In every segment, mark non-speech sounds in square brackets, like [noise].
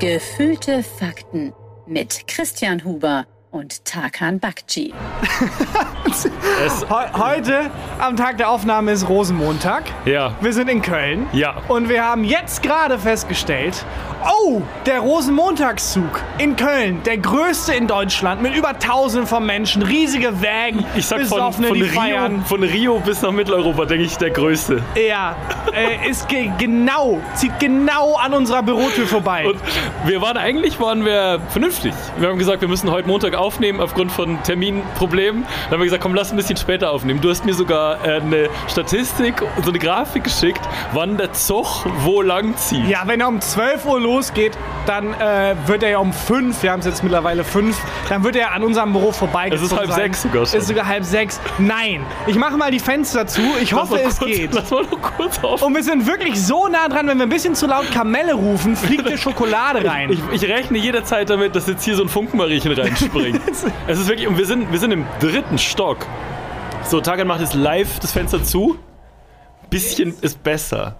Gefühlte Fakten mit Christian Huber und Tarkan Bakci. [laughs] He heute, am Tag der Aufnahme, ist Rosenmontag. Ja. Wir sind in Köln. Ja. Und wir haben jetzt gerade festgestellt, oh, der Rosenmontagszug in Köln, der größte in Deutschland, mit über tausenden von Menschen, riesige Wägen, Ich sag von, Besoffene, von, die Rio, feiern. von Rio bis nach Mitteleuropa, denke ich, der größte. Ja, äh, ist ge genau, zieht genau an unserer Bürotür vorbei. Und wir waren eigentlich waren wir vernünftig. Wir haben gesagt, wir müssen heute Montag aufnehmen aufgrund von Terminproblemen. Dann haben wir gesagt, komm, lass ein bisschen später aufnehmen. Du hast mir sogar äh, eine Statistik, so eine Grafik geschickt, wann der Zug wo lang zieht. Ja, wenn er um 12 Uhr losgeht, dann äh, wird er ja um 5, wir haben es jetzt mittlerweile 5, dann wird er an unserem Büro vorbeigezogen Es ist halb sein. sechs sogar schon. Ist sogar halb sechs. Nein, ich mache mal die Fenster zu. Ich Lass hoffe, es kurz, geht. [laughs] Lass mal nur kurz auf. Und wir sind wirklich so nah dran, wenn wir ein bisschen zu laut Kamelle rufen, fliegt dir [laughs] Schokolade rein. Ich, ich rechne jederzeit damit, dass jetzt hier so ein Funkenmariechen reinspringt. [laughs] es ist wirklich, und wir sind, wir sind im dritten Stock. So, Tagan macht jetzt live das Fenster zu. Bisschen ist besser.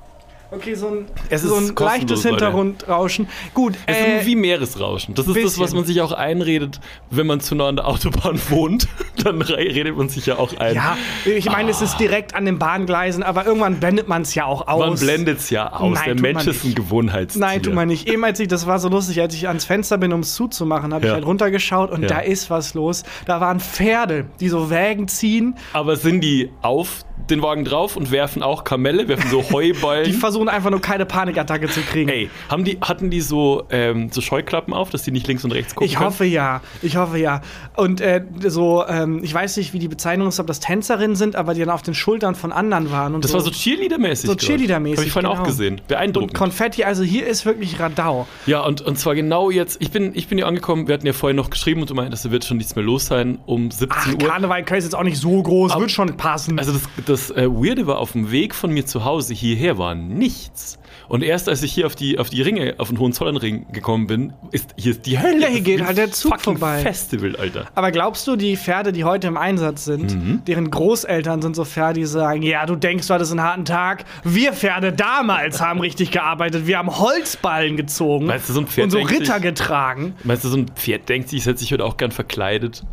Okay, so ein, Es so ein leichtes. Hintergrundrauschen. Gut, Es äh, ist wie Meeresrauschen. Das ist das, was bisschen. man sich auch einredet, wenn man zu nah an der Autobahn [laughs] wohnt. Dann re- redet man sich ja auch ein. ja, ich meine, es ist direkt an den Bahngleisen, aber irgendwann blendet man es ja auch aus. Man blendet es ja aus. Nein, der Mensch ist ein. Gewohnheitstier. Nein, tut man nicht. Eben als ich, das war so lustig, als ich ans Fenster bin, um es zuzumachen, habe ich Ja. halt runtergeschaut und Ja. da ist was los. Da waren Pferde, die so Wägen ziehen. Aber sind die auf den Wagen drauf und werfen auch Kamelle, werfen so [laughs] Heuballen? Die versuchen einfach nur keine Panikattacke zu kriegen. Ey, haben die, hatten die so, ähm, so Scheuklappen auf, dass die nicht links und rechts gucken Ich hoffe ja, ich hoffe ja. Und äh, so, ähm, ich weiß nicht, wie die Bezeichnung ist, ob das Tänzerinnen sind, aber die dann auf den Schultern von anderen waren. Und Das so. war so Cheerleader-mäßig. So. Cheerleader-mäßig, Habe ich vorhin genau. auch gesehen. und Beeindruckend. Konfetti, also hier ist wirklich Radau. ja, und, und zwar genau jetzt. Ich bin, ich bin hier angekommen. Wir hatten ja vorhin noch geschrieben und du meintest, da wird schon nichts mehr los sein um 17 Ach, Uhr. Karneval Köln ist jetzt auch nicht so groß, Aber- wird schon passen. Also das, das äh, Weirde war, auf dem Weg von mir zu Hause hierher war nichts. Und erst als ich hier auf die, auf die Ringe, auf den Hohenzollernring gekommen bin, ist hier ist die Hölle. Hier geht halt der Zug vorbei. Festival, Alter. Aber glaubst du, die Pferde, die heute im Einsatz sind, Mhm. deren Großeltern sind so Pferde, die sagen, ja, du denkst, du hattest einen harten Tag. Wir Pferde damals haben richtig gearbeitet. Wir haben Holzballen gezogen Meinst du, so ein Pferd und so Ritter sich- getragen. Meinst du, so ein Pferd denkt sich, ich hätte sich heute auch gern verkleidet?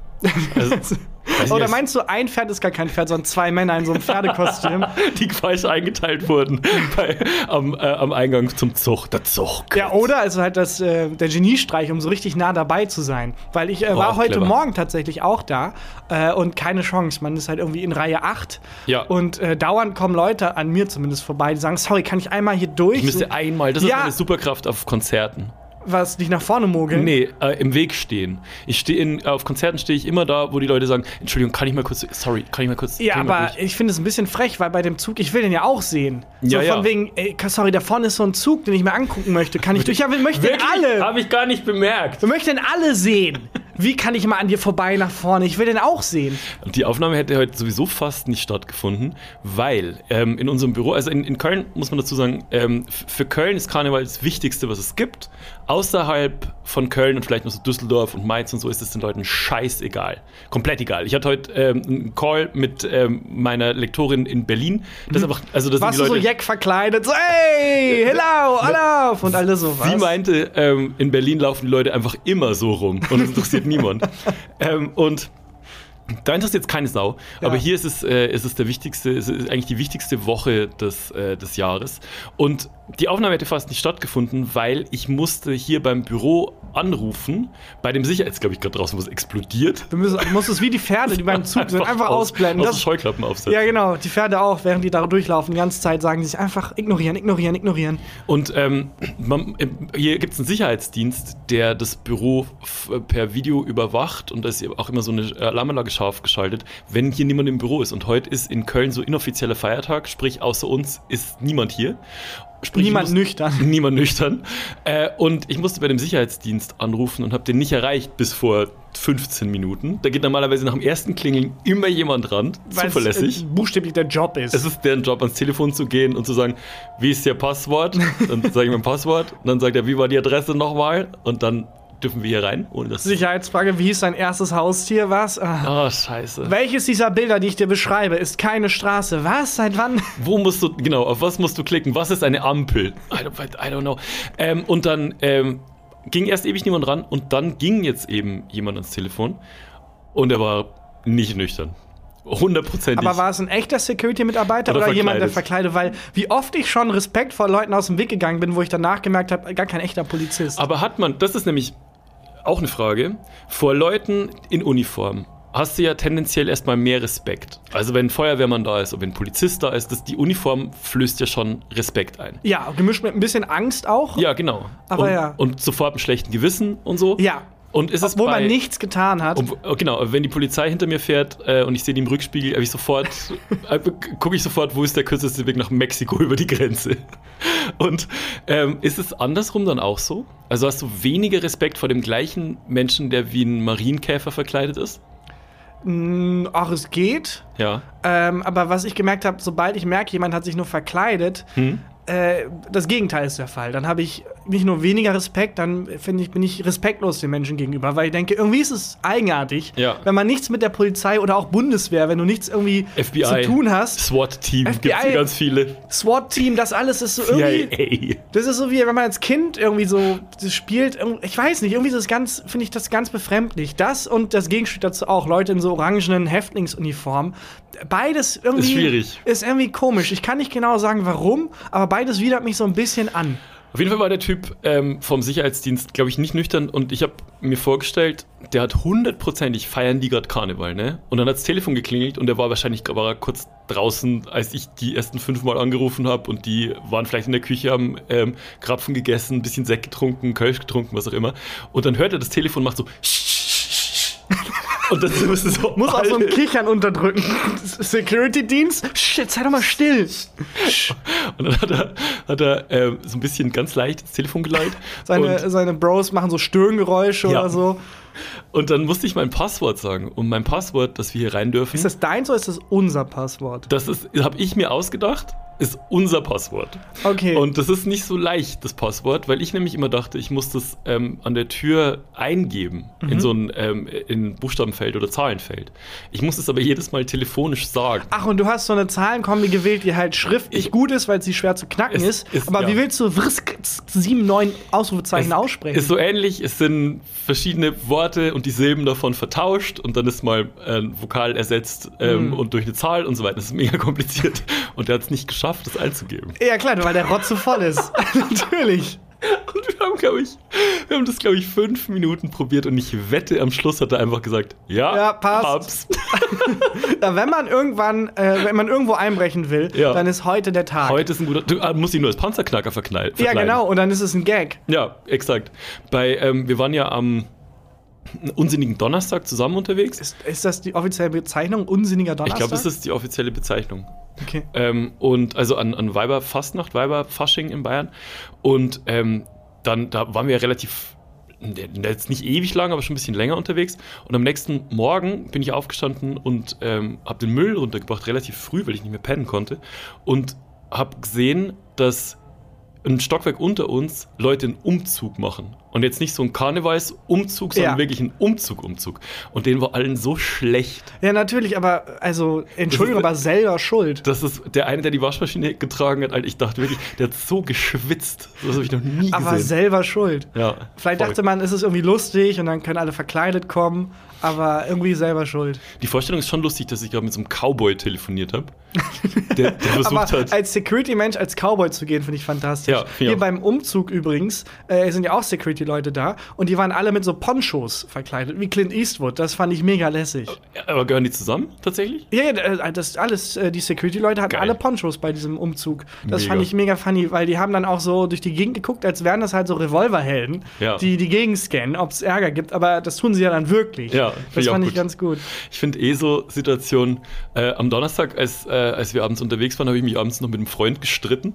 Also, [laughs] Oder meinst du, ein Pferd ist gar kein Pferd, sondern zwei Männer in so einem Pferdekostüm? [laughs] die falsch eingeteilt wurden bei, am, äh, am Eingang zum Zug. Der Zug. Ja, oder also halt das, äh, der Geniestreich, um so richtig nah dabei zu sein. Weil ich äh, war auch heute clever. Morgen tatsächlich auch da äh, und keine Chance. Man ist halt irgendwie in Reihe 8 Ja. und äh, dauernd kommen Leute an mir zumindest vorbei, die sagen, sorry, kann ich einmal hier durch? Ich müsste einmal, das ist Ja. meine Superkraft auf Konzerten. Was nicht nach vorne mogeln. Nee, äh, im Weg stehen. Ich stehe in, auf Konzerten stehe ich immer da, wo die Leute sagen, Entschuldigung, kann ich mal kurz, sorry, kann ich mal kurz. Ja, ich aber durch?" ich finde es ein bisschen frech, weil bei dem Zug, ich will den ja auch sehen. So Ja, von ja. wegen, ey, sorry, da vorne ist so ein Zug, den ich mir angucken möchte. Kann ich durch? Ja, wir möchten den alle. Habe ich gar nicht bemerkt. Wir möchten den alle sehen. Wie kann ich mal an dir vorbei nach vorne? Ich will den auch sehen. Die Aufnahme hätte heute sowieso fast nicht stattgefunden, weil ähm, in unserem Büro, also in, in Köln muss man dazu sagen, ähm, für Köln ist Karneval das Wichtigste, was es gibt. Außerhalb von Köln und vielleicht noch so Düsseldorf und Mainz und so ist es den Leuten scheißegal. Komplett egal. Ich hatte heute ähm, einen Call mit ähm, meiner Lektorin in Berlin. Das ist einfach, also das Warst sind du die so Leute. Jack verkleidet? So, hey, hello, hello. Und alles so was. Sie meinte, ähm, in Berlin laufen die Leute einfach immer so rum und es [laughs] interessiert niemand. [laughs] Ähm, und da interessiert jetzt keine Sau, aber Ja. hier ist es, äh, ist es der wichtigste, es ist eigentlich die wichtigste Woche des, äh, des Jahres. Und die Aufnahme hätte fast nicht stattgefunden, weil ich musste hier beim Büro anrufen, bei dem Sicherheits, glaube ich, gerade draußen was explodiert. Du musst, du musst es wie die Pferde, die beim [laughs] Zug sind, einfach aus- ausblenden. Aus Das, Scheuklappen aufsetzen. ja, genau. Die Pferde auch, während die da durchlaufen, die ganze Zeit sagen die sich einfach ignorieren, ignorieren, ignorieren. Und ähm, man, äh, hier gibt es einen Sicherheitsdienst, der das Büro f- per Video überwacht und da ist auch immer so eine Alarmanlage scharf geschaltet, wenn hier niemand im Büro ist. Und heute ist in Köln so inoffizieller Feiertag, sprich außer uns ist niemand hier. Sprich, ich Niemand nüchtern. [laughs] Niemand nüchtern. Äh, und ich musste bei dem Sicherheitsdienst anrufen und habe den nicht erreicht bis vor 15 Minuten. Da geht normalerweise nach dem ersten Klingeln immer jemand ran, Weil's, zuverlässig. äh, buchstäblich der Job ist. Es ist deren Job, ans Telefon zu gehen und zu sagen, wie ist Ihr Passwort? Dann sage ich mein Passwort. Und dann sagt er, wie war die Adresse nochmal? Und dann dürfen wir hier rein, ohne dass. Sicherheitsfrage, wie hieß dein erstes Haustier? Was? Ah. Oh, scheiße. Welches dieser Bilder, die ich dir beschreibe, ist keine Straße? Was? Seit wann? Wo musst du, genau, auf was musst du klicken? Was ist eine Ampel? I don't, I don't know. Ähm, und dann ähm, ging erst ewig niemand ran und dann ging jetzt eben jemand ans Telefon und er war nicht nüchtern. Hundertprozentig. Aber war es ein echter Security-Mitarbeiter Oder oder, jemand, der verkleidet? Weil wie oft ich schon Respekt vor Leuten aus dem Weg gegangen bin, wo ich danach gemerkt habe, gar kein echter Polizist. Aber hat man, das ist nämlich auch eine Frage, vor Leuten in Uniform hast du ja tendenziell erstmal mehr Respekt. Also wenn ein Feuerwehrmann da ist oder wenn ein Polizist da ist, das, die Uniform flößt ja schon Respekt ein. ja, gemischt mit ein bisschen Angst auch. Ja, genau. Aber und, ja. Und sofort einen schlechten Gewissen und so. Ja. Und ist es Obwohl bei, man nichts getan hat. Ob, oh, genau, wenn die Polizei hinter mir fährt äh, und ich sehe die im Rückspiegel, habe ich sofort, [laughs] äh, gucke ich sofort, wo ist der kürzeste Weg nach Mexiko [laughs] über die Grenze. Und ähm, ist es andersrum dann auch so? Also hast du weniger Respekt vor dem gleichen Menschen, der wie ein Marienkäfer verkleidet ist? Mm, Ach, es geht. Ja. Ähm, aber was ich gemerkt habe, sobald ich merke, jemand hat sich nur verkleidet, Hm? Äh, das Gegenteil ist der Fall. Dann habe ich nicht nur weniger Respekt, dann finde ich, bin ich respektlos den Menschen gegenüber, weil ich denke, irgendwie ist es eigenartig, Ja. wenn man nichts mit der Polizei oder auch Bundeswehr, wenn du nichts irgendwie FBI. zu tun hast, SWAT-Team gibt es ganz viele. SWAT-Team, das alles ist so [laughs] irgendwie. CIA. Das ist so wie wenn man als Kind irgendwie so spielt, ich weiß nicht, irgendwie ist das ganz, finde ich das ganz befremdlich. Das und das Gegenstück dazu auch, Leute in so orangenen Häftlingsuniformen. Beides irgendwie Ist schwierig. ist irgendwie komisch. Ich kann nicht genau sagen, warum, aber beides widert mich so ein bisschen an. Auf jeden Fall war der Typ ähm, vom Sicherheitsdienst, glaube ich, nicht nüchtern und ich habe mir vorgestellt, der hat hundertprozentig feiern die gerade Karneval, ne? Und dann hat das Telefon geklingelt und der war wahrscheinlich war kurz draußen, als ich die ersten fünfmal angerufen habe und die waren vielleicht in der Küche, haben ähm, Krapfen gegessen, ein bisschen Sekt getrunken, Kölsch getrunken, was auch immer. Und dann hört er das Telefon und macht so [laughs] [laughs] und das ist so Muss auch so ein Kichern unterdrücken. Security-Dienst? Shit, sei doch mal still. Und dann hat er, hat er ähm, so ein bisschen ganz leicht das Telefon geleitet. Seine, seine Bros machen so Stöhngeräusche Ja. oder so. Und dann musste ich mein Passwort sagen. Und mein Passwort, dass wir hier rein dürfen, Ist das deins oder ist das unser Passwort? das ist, habe ich mir ausgedacht, ist unser Passwort. Okay. Und das ist nicht so leicht, das Passwort, weil ich nämlich immer dachte, ich muss das ähm, an der Tür eingeben Mhm. in so ein ähm, in Buchstabenfeld oder Zahlenfeld. Ich muss es aber jedes Mal telefonisch sagen. Ach, und du hast so eine Zahlenkombi gewählt, die halt schriftlich Ich- gut ist, weil sie schwer zu knacken Es ist. ist- Aber ja. wie willst du Wrsk 7, 9 Ausrufezeichen aussprechen? Ist so ähnlich, es sind verschiedene Worte und die Silben davon vertauscht und dann ist mal ein Vokal ersetzt ähm, Hm. und durch eine Zahl und so weiter. Das ist mega kompliziert. Und der hat es nicht geschafft, das einzugeben. ja, klar, weil der Rotze voll ist. [laughs] [laughs] Natürlich. Und wir haben, glaube ich, wir haben das, glaube ich, fünf Minuten probiert und ich wette, am Schluss hat er einfach gesagt, ja, Ja, passt. [laughs] Ja, wenn man irgendwann, äh, wenn man irgendwo einbrechen will, Ja. dann ist heute der Tag. Heute ist ein guter, du ah, musst ihn nur als Panzerknacker verkleiden. ja, genau, und dann ist es ein Gag. Ja, exakt. Bei, ähm, wir waren ja am unsinnigen Donnerstag zusammen unterwegs. Ist, ist das die offizielle Bezeichnung? Unsinniger Ich Donnerstag? glaube, das ist die offizielle Bezeichnung. Okay. Ähm, und also an, an Weiberfastnacht, Weiberfasching in Bayern. Und ähm, dann, da waren wir relativ, jetzt nicht ewig lang, aber schon ein bisschen länger unterwegs. Und am nächsten Morgen bin ich aufgestanden und ähm, habe den Müll runtergebracht, relativ früh, weil ich nicht mehr pennen konnte. Und habe gesehen, dass ein Stockwerk unter uns Leute einen Umzug machen. Und jetzt nicht so ein Karnevalsumzug, sondern Ja. wirklich ein Umzug-Umzug. Und denen war allen so schlecht. Ja, natürlich, aber, also, Entschuldigung, aber selber schuld. Das ist der eine, der die Waschmaschine getragen hat. Alter, ich dachte wirklich, der hat so geschwitzt. Das habe ich noch nie Aber gesehen. selber schuld. Ja, Vielleicht voll. dachte man, es ist irgendwie lustig und dann können alle verkleidet kommen, aber irgendwie selber schuld. Die Vorstellung ist schon lustig, dass ich gerade mit so einem Cowboy telefoniert habe. Der, der [laughs] versucht Aber hat. als Security-Mensch als Cowboy zu gehen, finde ich fantastisch. Ja, Hier auch. beim Umzug übrigens äh, sind ja auch Security-Leute da und die waren alle mit so Ponchos verkleidet, wie Clint Eastwood. Das fand ich mega lässig. Aber gehören die zusammen tatsächlich? Ja, ja, äh, das alles, äh, die Security-Leute hatten Geil. alle Ponchos bei diesem Umzug. Das Mega. fand ich mega funny, weil die haben dann auch so durch die Gegend geguckt, als wären das halt so Revolverhelden, Ja. die die Gegend scannen, ob es Ärger gibt. Aber das tun sie ja dann wirklich. Ja, das ich fand ich ganz gut. Ich finde eh so Situationen. Äh, am Donnerstag, als, äh, als wir abends unterwegs waren, habe ich mich abends noch mit einem Freund gestritten.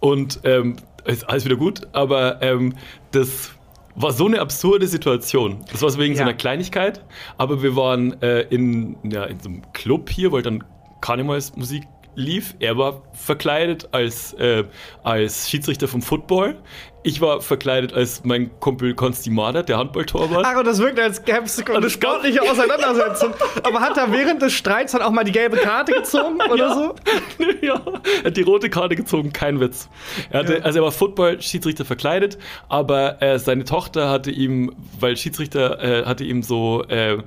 Und ähm, ist alles wieder gut, aber ähm, das war so eine absurde Situation. Das war so wegen so Ja. einer Kleinigkeit, aber wir waren äh, in, ja, in so einem Club hier, wollte dann Karnevalsmusik lief. Er war verkleidet als, äh, als Schiedsrichter vom Football. Ich war verkleidet als mein Kumpel Konsti Mader, der Handballtorwart. Ach, und das wirkt, als gäbe es eine sportliche Auseinandersetzung. Aber hat er während des Streits dann auch mal die gelbe Karte gezogen [laughs] oder ja. so? [laughs] ja, er hat die rote Karte gezogen, kein Witz. Er hatte, Ja. Also er war Football-Schiedsrichter verkleidet, aber äh, seine Tochter hatte ihm, weil Schiedsrichter äh, hatte ihm so äh,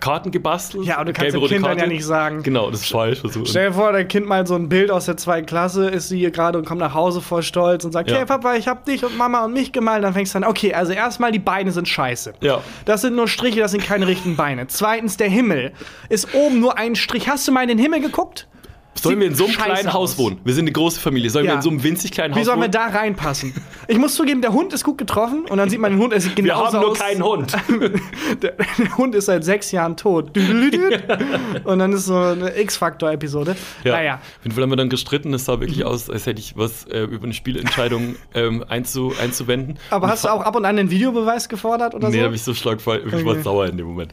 Karten gebastelt. Ja, und du kannst dem Kind dann Karte. ja nicht sagen. Genau, das ist falsch. Stell dir vor, dein Kind mal so ein Bild aus der zweiten Klasse, ist sie hier gerade und kommt nach Hause voll stolz und sagt, Ja. hey Papa, ich hab dich und Mama und mich gemalt. Dann fängst du an, okay, also erstmal die Beine sind scheiße. Ja. Das sind nur Striche, das sind keine richtigen Beine. Zweitens, der Himmel ist oben nur ein Strich. Hast du mal in den Himmel geguckt? Sollen wir in so einem kleinen Haus aus. wohnen? Wir sind eine große Familie. Sollen Ja. wir in so einem winzig kleinen Wie Haus sollen wir wohnen? da reinpassen? Ich muss zugeben, der Hund ist gut getroffen und dann sieht man den Hund, er sieht wir genauso haben nur aus. keinen Hund. [laughs] Der, der Hund ist seit sechs Jahren tot. Und dann ist so eine X-Factor-Episode. Naja. Auf jeden Fall haben wir dann gestritten. Es sah wirklich aus, als hätte ich was äh, über eine Spielentscheidung ähm, einzu, einzuwenden. Aber Und hast du auch ab und an den Videobeweis gefordert oder Nee, so? da habe ich so schlagfall. Ich war Okay. sauer in dem Moment.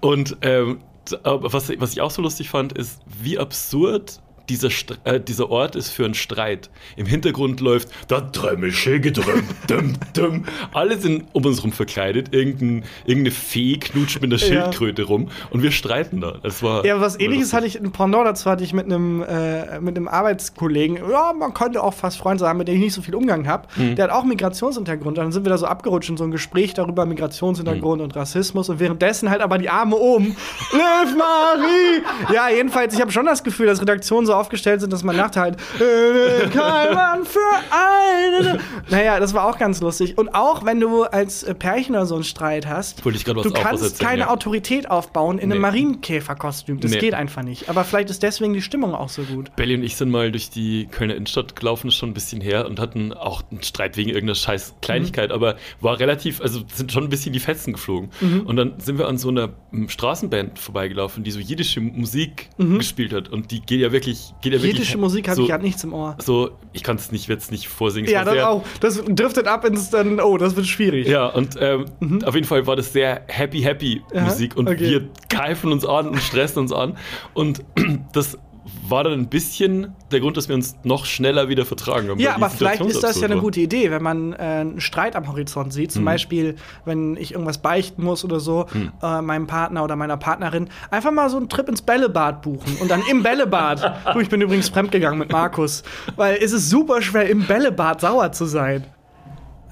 Und ähm, was, was ich auch so lustig fand, ist, wie absurd dieser, St äh, dieser Ort ist für einen Streit. Im Hintergrund läuft da Drömmische düm, düm. Alle sind um uns rum verkleidet. Irgendein, irgendeine Fee knutscht mit einer Ja. Schildkröte rum und wir streiten da. Das war Ja, was ähnliches hatte ich, ein Pendant dazu hatte ich mit einem, äh, mit einem Arbeitskollegen, ja, man könnte auch fast Freund sein, mit dem ich nicht so viel Umgang habe. Mhm. Der hat auch Migrationshintergrund. Dann sind wir da so abgerutscht in so ein Gespräch darüber, Migrationshintergrund Mhm. und Rassismus und währenddessen halt aber die Arme oben. [laughs] Liv Marie! Ja, jedenfalls, ich habe schon das Gefühl, dass Redaktionen so aufgestellt sind, dass man nachts halt, äh, kein Mann für eine. Naja, das war auch ganz lustig. Und auch wenn du als Pärchen oder so einen Streit hast, du kannst erzählen, keine ja. Autorität aufbauen in einem Nee. Marienkäferkostüm. Das Nee. geht einfach nicht. Aber vielleicht ist deswegen die Stimmung auch so gut. Belly und ich sind mal durch die Kölner Innenstadt gelaufen, schon ein bisschen her und hatten auch einen Streit wegen irgendeiner scheiß Kleinigkeit, Mhm. aber war relativ, also sind schon ein bisschen die Fetzen geflogen. Und dann sind wir an so einer ähm, Straßenband vorbeigelaufen, die so jiddische Musik gespielt hat und die geht ja wirklich, geht ja. Mhm. Jiddische Musik habe so, ich gerade nichts im Ohr. So, ich kann es nicht, jetzt nicht vorsingen. Ja, das sehr- auch. Das driftet ab ins dann, oh, das wird schwierig. Ja, und ähm, auf jeden Fall war das sehr happy, happy Mhm. Aha, Musik und okay. wir keifen uns an und stressen uns an. Und [clears throat] das war dann ein bisschen der Grund, dass wir uns noch schneller wieder vertragen haben. Ja, aber vielleicht ist das ja eine gute Idee, wenn man äh, einen Streit am Horizont sieht. Zum Beispiel, wenn ich irgendwas beichten muss oder so, äh, meinem Partner oder meiner Partnerin, einfach mal so einen Trip ins Bällebad buchen und dann im Bällebad. [laughs] du, ich bin übrigens fremdgegangen mit Markus, weil es ist super schwer, im Bällebad sauer zu sein.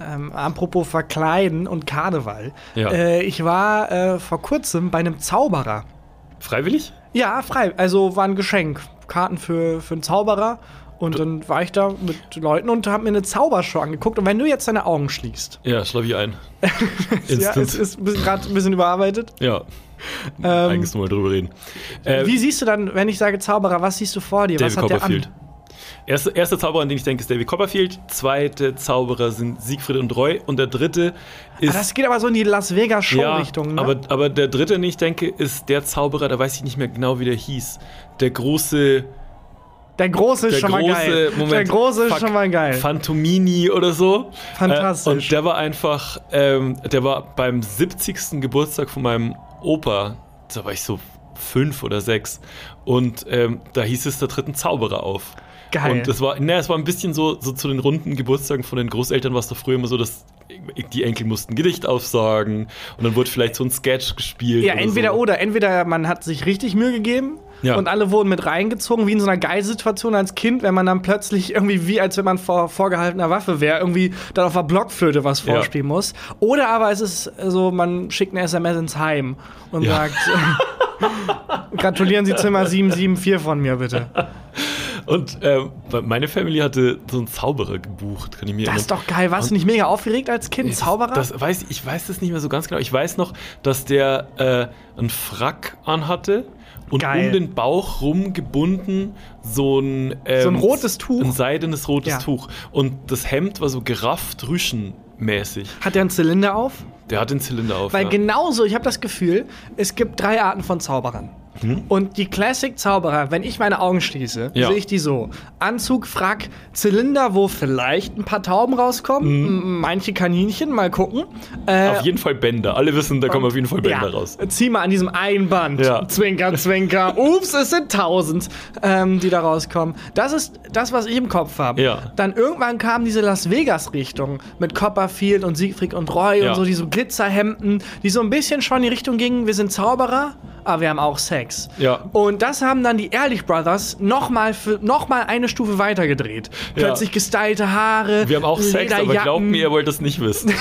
Ähm, apropos Verkleiden und Karneval. Ja. Äh, ich war äh, vor kurzem bei einem Zauberer. Freiwillig? Ja, frei. Also war ein Geschenk. Karten für, für einen Zauberer. Und dann war ich da mit Leuten und habe mir eine Zaubershow angeguckt. Und wenn du jetzt deine Augen schließt, Ja, schlafe ich ein. [laughs] ja, es ist gerade ein bisschen überarbeitet. Ja. Ähm, Eigentlich nur mal drüber reden. Äh, Wie siehst du dann, wenn ich sage Zauberer, was siehst du vor dir? David was hat der Copperfield. an? Erster, erster Zauberer, an den ich denke, ist David Copperfield. Zweite Zauberer sind Siegfried und Roy. Und der dritte ist. Ah, das geht aber so in die Las Vegas ja, Show-Richtung, ne? aber, aber der dritte, den ich denke, ist der Zauberer, da weiß ich nicht mehr genau, wie der hieß. Der große. der Große ist Der schon mal große, geil. Moment. der Große ist schon mal geil. Phantomini oder so. Fantastisch. Äh, und der war einfach, ähm, der war beim 70. Geburtstag von meinem Opa, da war ich so fünf oder sechs. Und ähm, da hieß es, da tritt ein Zauberer auf. Geil. Und das war, ne, es war ein bisschen so, so zu den runden Geburtstagen von den Großeltern war es doch früher immer so, dass die Enkel mussten Gedicht aufsagen und dann wurde vielleicht so ein Sketch gespielt. Ja, oder entweder so. oder. Entweder man hat sich richtig Mühe gegeben Ja. und alle wurden mit reingezogen, wie in so einer Geilsituation als Kind, wenn man dann plötzlich irgendwie, wie als wenn man vor vorgehaltener Waffe wäre, irgendwie dann auf der Blockflöte was Ja. vorspielen muss. Oder aber es ist so, man schickt eine SMS ins Heim und Ja. sagt, [laughs] gratulieren Sie Zimmer 774 von mir bitte. Und ähm, meine Family hatte so einen Zauberer gebucht, kann ich mir Das ist erinnern. doch geil. Warst du nicht mega aufgeregt als Kind? Das- Zauberer? Das weiß, ich weiß das nicht mehr so ganz genau. Ich weiß noch, dass der äh, einen Frack anhatte und Geil. um den Bauch rum gebunden so ein, ähm, So ein rotes Tuch? Ein seidenes rotes Ja. Tuch. Und das Hemd war so gerafft rüschenmäßig. Hat der einen Zylinder auf? Der hat den Zylinder auf. Weil ja. genauso, ich habe das Gefühl, es gibt drei Arten von Zauberern. Und die Classic-Zauberer, wenn ich meine Augen schließe, Ja. sehe ich die so. Anzug, Frack, Zylinder, wo vielleicht ein paar Tauben rauskommen, m- manche Kaninchen, mal gucken. Äh, Auf jeden Fall Bänder. Alle wissen, da kommen auf jeden Fall Bänder ja, raus. Zieh mal an diesem einen Band. Ja. Zwinker, zwinker. [laughs] Ups, es sind tausend, ähm, die da rauskommen. Das ist das, was ich im Kopf habe. Ja. Dann irgendwann kam diese Las Vegas-Richtung mit Copperfield und Siegfried und Roy und so diese Glitzerhemden, die so ein bisschen schon in die Richtung gingen, wir sind Zauberer, aber wir haben auch Sex. Ja. Und das haben dann die Ehrlich Brothers nochmal noch mal eine Stufe weiter gedreht. Ja. Plötzlich gestylte Haare. Wir haben auch Sex, aber glaubt mir, ihr wollt das nicht wissen.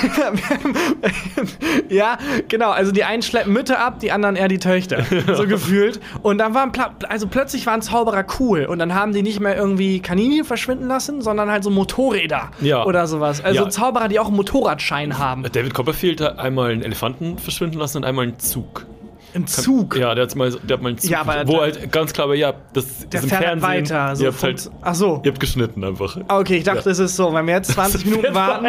[laughs] ja, genau. Also die einen schleppen Mütter ab, die anderen eher die Töchter. [laughs] So gefühlt. Und dann waren also plötzlich waren Zauberer cool. Und dann haben die nicht mehr irgendwie Kaninchen verschwinden lassen, sondern halt so Motorräder Ja. oder sowas. Also Ja. Zauberer, die auch einen Motorradschein haben. David Copperfield hat einmal einen Elefanten verschwinden lassen und einmal einen Zug. Im Zug. Ja, der hat mal, der hat mal einen Zug. Ja, aber wo da- halt ganz klar war, ja, das Der ist im fährt Fernsehen. weiter. So ihr, habt halt, Ach so. ihr habt geschnitten einfach. Okay, ich dachte, es ist so. Wenn wir jetzt [laughs] 20 Minuten warten,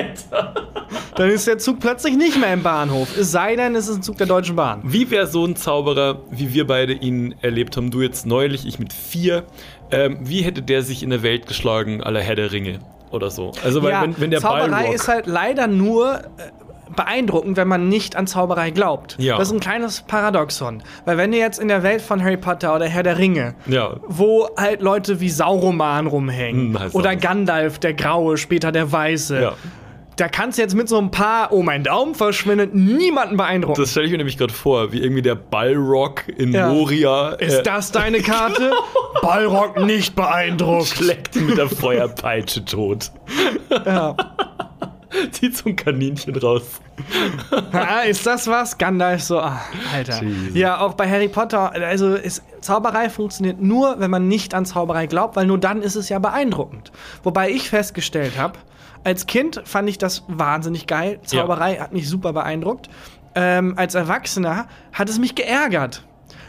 dann ist der Zug plötzlich nicht mehr im Bahnhof. Es sei denn, es ist ein Zug der Deutschen Bahn. Wie wäre so ein Zauberer, wie wir beide ihn erlebt haben, du jetzt neulich, ich mit vier, ähm, wie hätte der sich in der Welt geschlagen, aller Herr der Ringe oder so? Also, weil ja, wenn, wenn der Zauberei Balrog, ist halt leider nur äh, beeindruckend, wenn man nicht an Zauberei glaubt. Ja. Das ist ein kleines Paradoxon. Weil wenn du jetzt in der Welt von Harry Potter oder Herr der Ringe, Ja. wo halt Leute wie Sauroman rumhängen Hm, oder. Gandalf, der Graue, später der Weiße, Ja. da kannst du jetzt mit so ein paar, oh mein Daumen verschwindet, niemanden beeindrucken. Das stelle ich mir nämlich gerade vor, wie irgendwie der Balrog in Ja. Moria ist äh, das deine Karte? [laughs] Balrog nicht beeindruckt. schlägt ihn mit der Feuerpeitsche tot. Ja. [laughs] [laughs] Zieht so ein Kaninchen raus. [laughs] Ah, ist das was? Gandalf so, ah, Alter. Jesus. Ja, auch bei Harry Potter, also ist, Zauberei funktioniert nur, wenn man nicht an Zauberei glaubt, weil nur dann ist es ja beeindruckend. Wobei ich festgestellt habe, als Kind fand ich das wahnsinnig geil. Zauberei hat mich super beeindruckt. Ähm, als Erwachsener hat es mich geärgert.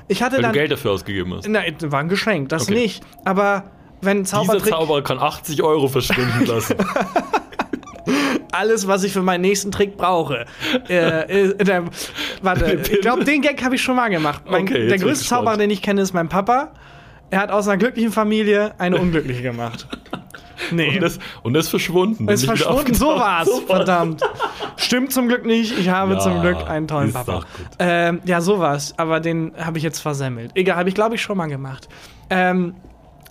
Ich hatte Weil du dann. Geld dafür ausgegeben hast. Nein, war ein Geschenk, das Okay. nicht. Aber wenn Dieser Zaubertrick, Zauberer kann 80 Euro verschwinden [laughs] lassen. Alles, was ich für meinen nächsten Trick brauche. äh, äh, der, warte, [laughs] ich glaube, den Gag habe ich schon mal gemacht. Mein, Okay, der größte. Zauberer, den ich kenne, ist mein Papa. Er hat aus einer glücklichen Familie eine unglückliche gemacht. [laughs] Nee. Und das, und ist verschwunden. ist verschwunden, so war's. So war's. Verdammt. Stimmt zum Glück nicht. Ich habe Ja, zum Glück einen tollen ist Papa. Ähm, ja, sowas. Aber den habe ich jetzt versemmelt. Egal, habe ich glaube ich schon mal gemacht. Ähm,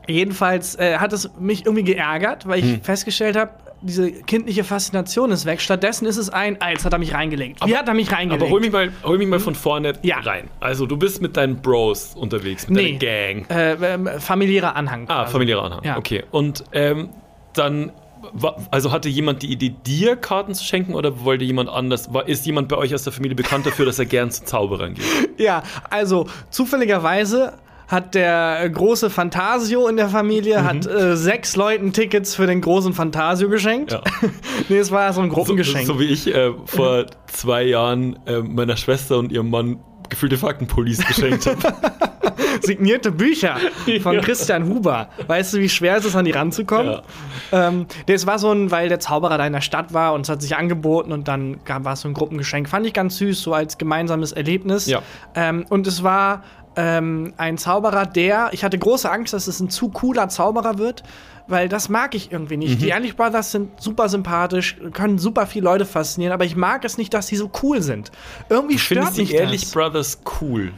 jedenfalls äh, hat es mich irgendwie geärgert, weil ich Hm. festgestellt habe, diese kindliche Faszination ist weg. Stattdessen ist es ein, ah, jetzt hat er mich reingelegt. Wie hat er mich reingelegt? Aber hol mich mal, hol mich mal von vorne Ja. rein. Also du bist mit deinen Bros unterwegs, mit Nee. deiner Gang. äh, ähm, familiärer Anhang. Ah, quasi. familiärer Anhang. Ja. Okay. Und ähm, dann, also hatte jemand die Idee, dir Karten zu schenken oder wollte jemand anders? War, ist jemand bei euch aus der Familie bekannt dafür, dass er gern zu Zauberern geht? [laughs] Ja, also zufälligerweise hat der große Fantasio in der Familie hat äh, sechs Leuten Tickets für den großen Fantasio geschenkt. Ja. [laughs] nee, es war so ein So, Gruppengeschenk. so wie ich äh, vor zwei Jahren äh, meiner Schwester und ihrem Mann gefühlte Faktenpullis geschenkt habe. [laughs] Signierte Bücher von Ja. Christian Huber. Weißt du, wie schwer es ist, an die ranzukommen? Ja. Ähm, das war so ein, weil der Zauberer da in der Stadt war und es hat sich angeboten und dann gab- war es so ein Gruppengeschenk. Fand ich ganz süß, so als gemeinsames Erlebnis. Ja. Ähm, und es war ähm, ein Zauberer, der, ich hatte große Angst, dass es ein zu cooler Zauberer wird, weil das mag ich irgendwie nicht. Mhm. Die Ehrlich Brothers sind super sympathisch, können super viele Leute faszinieren, aber ich mag es nicht, dass sie so cool sind. Irgendwie stört Findest die mich Ehrlich das. Brothers cool?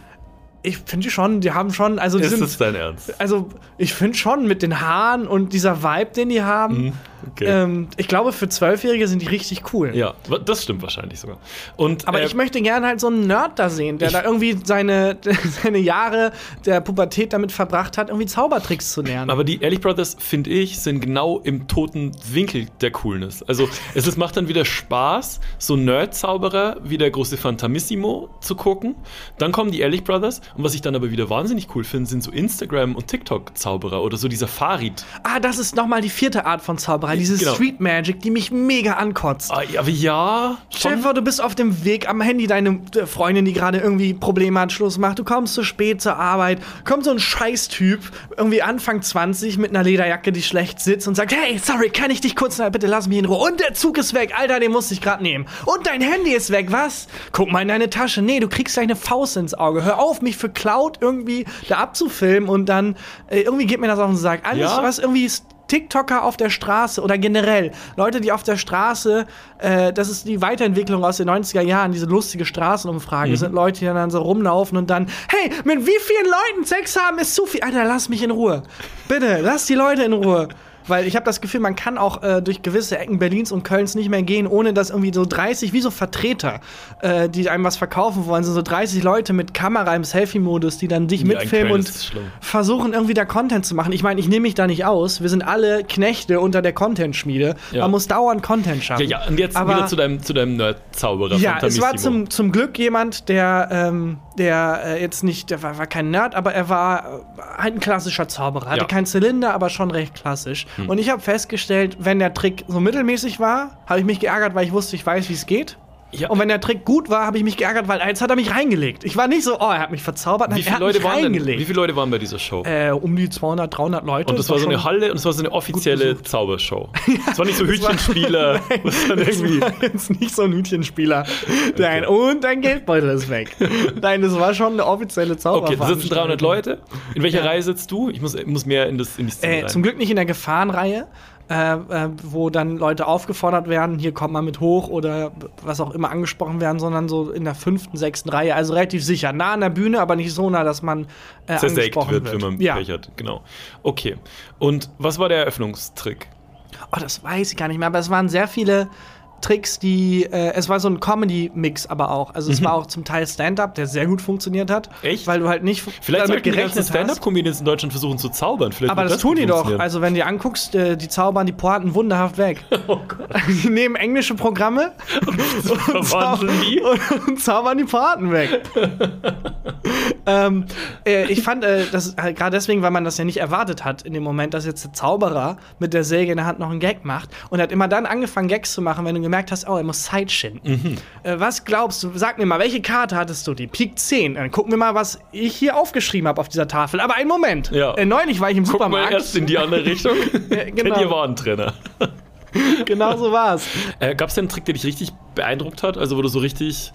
Ich finde schon, die haben schon, also die Ist sind, das dein Ernst? also ich finde schon mit den Haaren und dieser Vibe, den die haben, Okay. ähm, ich glaube für Zwölfjährige sind die richtig cool. ja, das stimmt wahrscheinlich sogar. Und, Aber äh, ich möchte gerne halt so einen Nerd da sehen, der da irgendwie seine, [laughs] seine Jahre der Pubertät damit verbracht hat, irgendwie Zaubertricks zu lernen. Aber die Ehrlich Brothers, finde ich, sind genau im toten Winkel der Coolness. Also es ist, macht dann wieder Spaß, so Nerd-Zauberer wie der große Fantamissimo zu gucken. Dann kommen die Ehrlich Brothers. Und was ich dann aber wieder wahnsinnig cool finde, sind so Instagram- und TikTok-Zauberer oder so dieser Farid. ah, das ist nochmal die vierte Art von Zauberei, diese Genau. Street Magic, die mich mega ankotzt. Ah, ja, aber ja. Stell dir vor, du bist auf dem Weg am Handy, deine äh, Freundin, die gerade irgendwie Probleme hat, Schluss macht. Du kommst zu spät zur Arbeit, kommt so ein Scheißtyp, irgendwie Anfang 20 mit einer Lederjacke, die schlecht sitzt und sagt, hey, sorry, kann ich dich kurz, bitte lass mich in Ruhe. Und der Zug ist weg, Alter, den musste ich gerade nehmen. Und dein Handy ist weg, was? Guck mal in deine Tasche. Nee, du kriegst gleich eine Faust ins Auge. Hör auf, mich für Cloud irgendwie da abzufilmen und dann, äh, irgendwie geht mir das auf den Sack. Alles, Ja? was irgendwie ist TikToker auf der Straße oder generell Leute, die auf der Straße, äh, das ist die Weiterentwicklung aus den 90er Jahren, diese lustige Straßenumfrage, sind Leute, die dann so rumlaufen und dann, hey, mit wie vielen Leuten Sex haben ist zu viel. Alter, lass mich in Ruhe. Bitte, lass die Leute in Ruhe. Weil ich habe das Gefühl, man kann auch äh, durch gewisse Ecken Berlins und Kölns nicht mehr gehen, ohne dass irgendwie so 30, wie so Vertreter, äh, die einem was verkaufen wollen, sind so 30 Leute mit Kamera im Selfie-Modus, die dann dich Ja, mitfilmen und versuchen irgendwie da Content zu machen. Ich meine, ich nehme mich da nicht aus. Wir sind alle Knechte unter der Content-Schmiede. Ja. Man muss dauernd Content Ja, schaffen. ja, und jetzt Aber- wieder zu deinem, zu deinem Nerd-Zauberer. ja, es war zum, zum Glück jemand, der, ähm, der äh, jetzt nicht, der war, war kein Nerd, aber er war äh, halt ein klassischer Zauberer. Hatte Ja. Keinen Zylinder, aber schon recht klassisch. Und ich habe festgestellt, wenn der Trick so mittelmäßig war, habe ich mich geärgert, weil ich wusste, ich weiß, wie es geht. Ja. Und wenn der Trick gut war, habe ich mich geärgert, weil jetzt hat er mich reingelegt. Ich war nicht so, oh, er hat mich verzaubert, nein, Wie er viele, hat Leute mich waren denn, reingelegt. wie viele Leute waren bei dieser Show? Äh, um die 200, 300 Leute. und das war so eine Halle und es war so eine offizielle Zaubershow. [laughs] Es war nicht so Hütchenspieler. [laughs] Das irgendwie. war jetzt nicht so ein Hütchenspieler. Nein, und dein Geldbeutel ist weg. [laughs] Nein, das war schon eine offizielle Zauber. Okay, da sitzen 300 Leute. In welcher Ja. Reihe sitzt du? Ich muss, muss mehr in, das, in die Szene Äh, rein. zum Glück nicht in der Gefahrenreihe, äh, äh, wo dann Leute aufgefordert werden, hier kommt mal mit hoch oder was auch immer angesprochen werden, sondern so in der fünften, sechsten Reihe. Also relativ sicher. Nah an der Bühne, aber nicht so nah, dass man äh, Zersägt wird, wird. wenn man ja. Pech hat. Genau. Okay. Und was war der Eröffnungstrick? Oh, das weiß ich gar nicht mehr, aber es waren sehr viele Tricks, die. Äh, es war so ein Comedy-Mix aber auch. Also es war auch zum Teil Stand-up, der sehr gut funktioniert hat. Mhm. Echt? Weil du halt nicht Vielleicht damit die gerechnet hast. Stand-Up-Comedians in Deutschland versuchen zu zaubern. Vielleicht Aber wird das tun die doch. Also, wenn du dir anguckst, äh, die zaubern die Pointen wunderhaft weg. [laughs] oh Gott. Die nehmen englische Programme [laughs] und, verwandeln die? und, [laughs] und zaubern die Pointen weg. ähm, äh, ich fand äh, das äh, gerade deswegen, weil man das ja nicht erwartet hat in dem Moment, dass jetzt der Zauberer mit der Säge in der Hand noch einen Gag macht und hat immer dann angefangen, Gags zu machen, wenn du gemerkt hast, oh, er muss Zeit schinden. Äh, was glaubst du? Sag mir mal, welche Karte hattest du? Die Pik 10. Dann gucken wir mal, was ich hier aufgeschrieben habe auf dieser Tafel. Aber einen Moment. Ja. Äh, neulich war ich im Guck mal Supermarkt. erst in die andere Richtung. [laughs] genau. Kennt ihr Warentrenner? [laughs] genau so war's. Äh, Gab es denn einen Trick, der dich richtig beeindruckt hat? Also, wo du so richtig,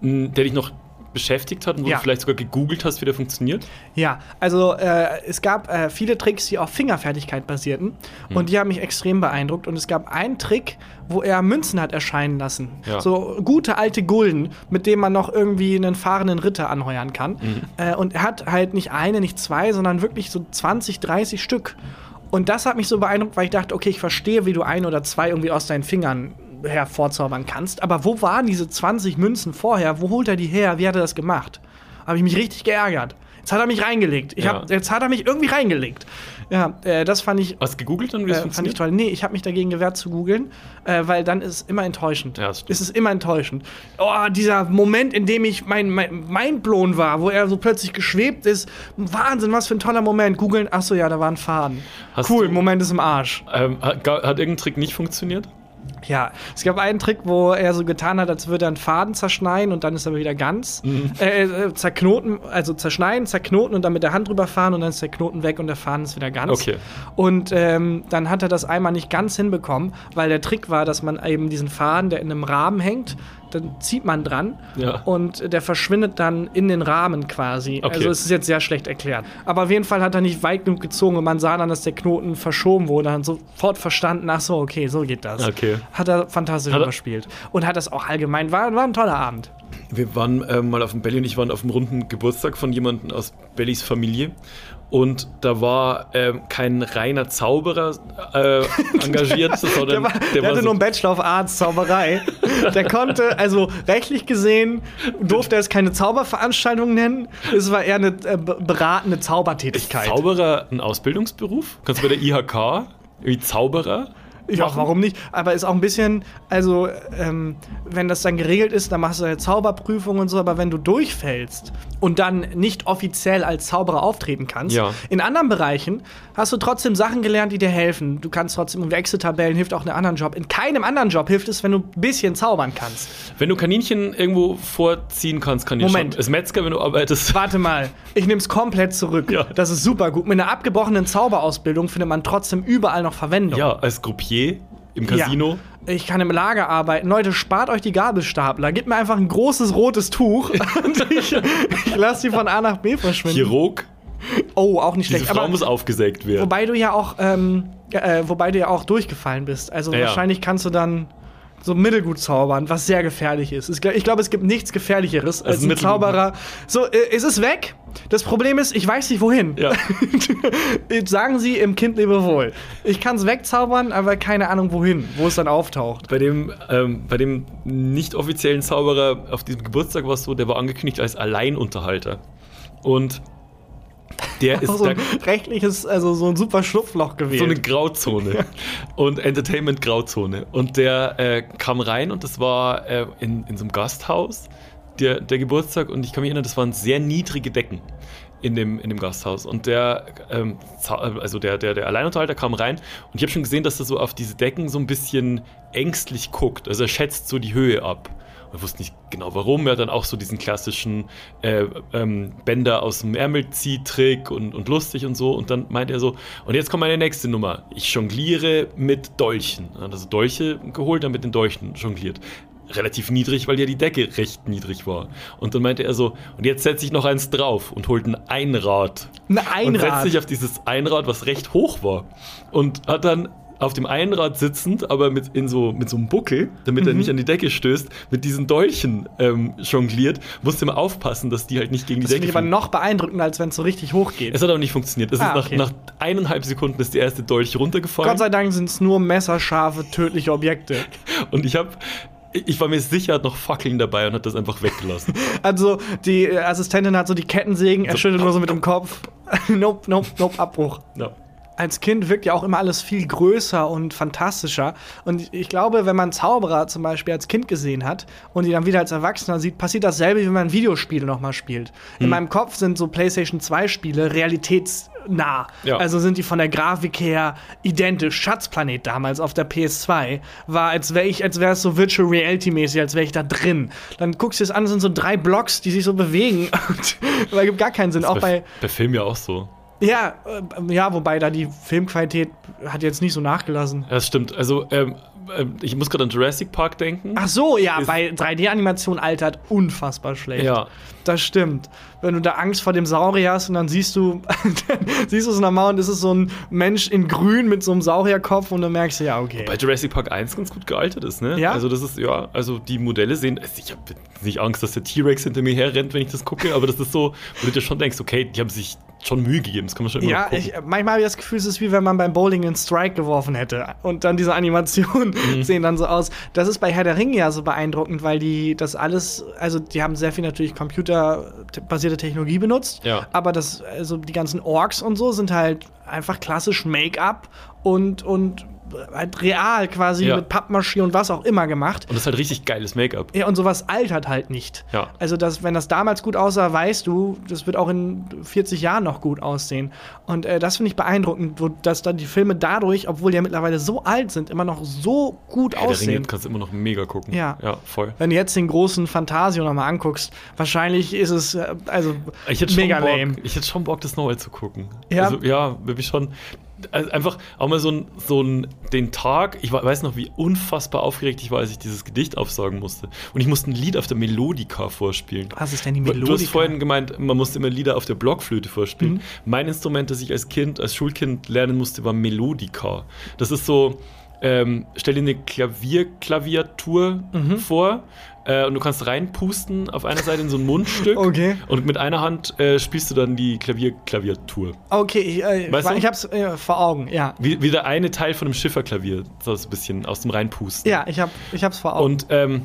mh, der dich noch beschäftigt hat und wo Ja. du vielleicht sogar gegoogelt hast, wie der funktioniert? Ja, also äh, es gab äh, viele Tricks, die auf Fingerfertigkeit basierten Hm. und die haben mich extrem beeindruckt. Und es gab einen Trick, wo er Münzen hat erscheinen lassen. Ja. So gute alte Gulden, mit denen man noch irgendwie einen fahrenden Ritter anheuern kann. Mhm. Äh, und er hat halt nicht eine, nicht zwei, sondern wirklich so 20, 30 Stück. Und das hat mich so beeindruckt, weil ich dachte, okay, ich verstehe, wie du ein oder zwei irgendwie aus deinen Fingern hervorzaubern kannst. Aber wo waren diese 20 Münzen vorher? Wo holt er die her? Wie hat er das gemacht? Habe ich mich richtig geärgert. Jetzt hat er mich reingelegt. Ich Ja. hab, jetzt hat er mich irgendwie reingelegt. Ja, äh, das fand ich, Hast du gegoogelt dann, wie das äh, fand ich toll. Nee, ich habe mich dagegen gewehrt zu googeln, äh, weil dann ist es immer enttäuschend. Ja, das stimmt. es ist immer enttäuschend. Oh, dieser Moment, in dem ich mein, mein mindblown war, wo er so plötzlich geschwebt ist. Wahnsinn, was für ein toller Moment. Googeln, achso, ja, da war ein Faden. Hast cool, du- Moment ist im Arsch. Ähm, hat, hat irgendein Trick nicht funktioniert? Ja, es gab einen Trick, wo er so getan hat, als würde er einen Faden zerschneiden und dann ist er wieder ganz. Mhm. Äh, äh, zerknoten, also zerschneiden, zerknoten und dann mit der Hand drüber fahren und dann ist der Knoten weg und der Faden ist wieder ganz. Okay. Und ähm, dann hat er das einmal nicht ganz hinbekommen, weil der Trick war, dass man eben diesen Faden, der in einem Rahmen hängt, dann zieht man dran Ja. und der verschwindet dann in den Rahmen quasi. Okay. Also es ist jetzt sehr schlecht erklärt. Aber auf jeden Fall hat er nicht weit genug gezogen und man sah dann, dass der Knoten verschoben wurde und sofort verstanden, ach so, okay, so geht das. Okay. Hat er fantastisch Hat er- überspielt. Und hat das auch allgemein, war, war ein toller Abend. Wir waren ähm, mal auf dem Belly und ich waren auf einem runden Geburtstag von jemandem aus Bellys Familie. Und da war ähm, kein reiner Zauberer äh, engagiert, [laughs] sondern Der, war, der, hatte so- nur einen Bachelor of Arts Zauberei. der konnte, also rechtlich gesehen, durfte er es keine Zauberveranstaltung nennen. Es war eher eine äh, be- beratende Zaubertätigkeit. Zauberer ein Ausbildungsberuf? Kannst du bei der IHK irgendwie Zauberer? Ja, machen. warum nicht? Aber ist auch ein bisschen, also, ähm, wenn das dann geregelt ist, dann machst du eine Zauberprüfung und so, aber wenn du durchfällst und dann nicht offiziell als Zauberer auftreten kannst, Ja. in anderen Bereichen hast du trotzdem Sachen gelernt, die dir helfen. Du kannst trotzdem irgendwie Excel-Tabellen, hilft auch in einem anderen Job. In keinem anderen Job hilft es, wenn du ein bisschen zaubern kannst. Wenn du Kaninchen irgendwo vorziehen kannst, kann ich Moment. Als Metzger, wenn du arbeitest. [laughs] Warte mal, ich nehme es komplett zurück. Ja. Das ist super gut. Mit einer abgebrochenen Zauberausbildung findet man trotzdem überall noch Verwendung. Ja, als Im Casino. Ja. Ich kann im Lager arbeiten. Leute, spart euch die Gabelstapler. Gebt mir einfach ein großes rotes Tuch [laughs] und ich, ich lasse die von A nach B verschwinden. Chirurg. Oh, auch nicht Diese schlecht. Frau Aber muss aufgesägt werden. wobei du ja auch, ähm, äh, wobei du ja auch durchgefallen bist. Also Ja, ja. wahrscheinlich kannst du dann so mittelgut zaubern, was sehr gefährlich ist. Ich glaube, es gibt nichts Gefährlicheres als ein. Zauberer. So, äh, es ist weg. Das Problem ist, ich weiß nicht wohin. Ja. [laughs] Sagen Sie im Kind lebe wohl. Ich kann es wegzaubern, aber keine Ahnung wohin, wo es dann auftaucht. Bei dem, ähm, bei dem nicht offiziellen Zauberer auf diesem Geburtstag war es so, der war angekündigt als Alleinunterhalter. Und der [laughs] ist so ein rechtliches, also so ein super Schlupfloch gewählt. so eine Grauzone und Entertainment-Grauzone. Und der äh, kam rein und das war äh, in, in so einem Gasthaus, der, der Geburtstag. Und ich kann mich erinnern, das waren sehr niedrige Decken in dem, in dem Gasthaus. Und der, ähm, also der, der, der Alleinunterhalter kam rein und ich habe schon gesehen, dass er so auf diese Decken so ein bisschen ängstlich guckt. Also er schätzt so die Höhe ab. Er wusste nicht genau warum. Er hat dann auch so diesen klassischen äh, ähm, Bänder aus dem Ärmelziehtrick und, und lustig und so. Und dann meint er so, und jetzt kommt meine nächste Nummer. Ich jongliere mit Dolchen. Er hat also Dolche geholt, dann mit den Dolchen jongliert. Relativ niedrig, weil ja die Decke recht niedrig war. Und dann meinte er so, und jetzt setze ich noch eins drauf und holt ein Einrad. Ein Und setzt Einrad. sich auf dieses Einrad, was recht hoch war. Und hat dann auf dem Einrad sitzend, aber mit, in so, mit so einem Buckel, damit Mhm. er nicht an die Decke stößt, mit diesen Dolchen ähm, jongliert. Musste immer aufpassen, dass die halt nicht gegen die Das finde Decke ich aber noch beeindruckender, als wenn es so richtig hoch geht. Es hat aber nicht funktioniert. Es Ah, ist nach, okay. nach eineinhalb Sekunden ist der erste Dolch runtergefallen. Gott sei Dank sind es nur messerscharfe, tödliche Objekte. [laughs] und ich habe ich war mir sicher, er hat noch Fackeln dabei und hat das einfach weggelassen. [laughs] Also die äh, Assistentin hat so die Kettensägen, er schüttelt nur so mit dem Kopf. [laughs] nope, nope, nope, Abbruch. ja. Als Kind wirkt ja auch immer alles viel größer und fantastischer. Und ich glaube, wenn man Zauberer zum Beispiel als Kind gesehen hat und die dann wieder als Erwachsener sieht, passiert dasselbe, wie wenn man Videospiele nochmal spielt. In meinem Kopf sind so PlayStation 2 Spiele realitätsnah. Ja. Also sind die von der Grafik her identisch. Schatzplanet damals auf der PS2 war, als wäre ich, als wäre es so Virtual Reality mäßig, als wäre ich da drin. Dann guckst du es an, es sind so drei Blocks, die sich so bewegen. [laughs] Und das gibt gar keinen Sinn. Auch bei, bei Film ja auch so. Ja, äh, ja, wobei da die Filmqualität hat jetzt nicht so nachgelassen. Das stimmt. Also, ähm, ähm, ich muss gerade an Jurassic Park denken. Ach so, ja, Ist- bei 3D-Animation altert unfassbar schlecht. Ja. Das stimmt. Wenn du da Angst vor dem Saurier hast und dann siehst du, dann [laughs] siehst du es normal und es ist so ein Mensch in grün mit so einem Saurierkopf und dann merkst du, ja, okay. Bei Jurassic Park 1 ganz gut gealtert ist, ne? Ja? Also das ist, ja, also die Modelle sehen, also ich habe nicht Angst, dass der T-Rex hinter mir herrennt, wenn ich das gucke, aber das ist so, wo du dir schon denkst, okay, die haben sich schon Mühe gegeben, das kann man schon immer Ja, ich, manchmal habe ich das Gefühl, es ist wie wenn man beim Bowling einen Strike geworfen hätte. Und dann diese Animationen Mhm. [laughs] sehen dann so aus. Das ist bei Herr der Ringe ja so beeindruckend, weil die das alles, also die haben sehr viel natürlich computerbasierte Technologie benutzt. Ja. Aber das, also die ganzen Orks und so sind halt einfach klassisch Make-up und, und halt real quasi Ja. mit Pappmaschine und was auch immer gemacht. Und das ist halt richtig geiles Make-up. Ja, und sowas altert halt nicht. Ja. Also, das, wenn das damals gut aussah, weißt du, das wird auch in 40 Jahren noch gut aussehen. Und äh, das finde ich beeindruckend, wo, dass dann die Filme dadurch, obwohl die ja mittlerweile so alt sind, immer noch so gut Herr der Ringe aussehen. kannst du immer noch mega gucken. Ja. Ja, voll. Wenn du jetzt den großen Phantasio nochmal anguckst, wahrscheinlich ist es äh, also Ich hätte schon mega Bock, lame. Ich hätte schon Bock, das nochmal zu gucken. Ja? Also, ja, wirklich schon. Also einfach auch mal so, ein, so ein, den Tag, ich we- weiß noch, wie unfassbar aufgeregt ich war, als ich dieses Gedicht aufsagen musste. Und ich musste ein Lied auf der Melodika vorspielen. Was ist denn die Du hast Melodika? vorhin gemeint, man musste immer Lieder auf der Blockflöte vorspielen. Mhm. Mein Instrument, das ich als Kind, als Schulkind lernen musste, war Melodika. Das ist so, ähm, stell dir eine Klavierklaviatur Mhm. vor äh, und du kannst reinpusten auf einer Seite in so ein Mundstück [laughs] Okay. und mit einer Hand äh, spielst du dann die Klavierklaviatur. Okay, ich, äh, Weißt du? ich hab's äh, vor Augen, ja. Wie, wie der eine Teil von einem Schifferklavier, so ein bisschen aus dem Reinpusten. Ja, ich, hab, ich hab's vor Augen. Und ähm,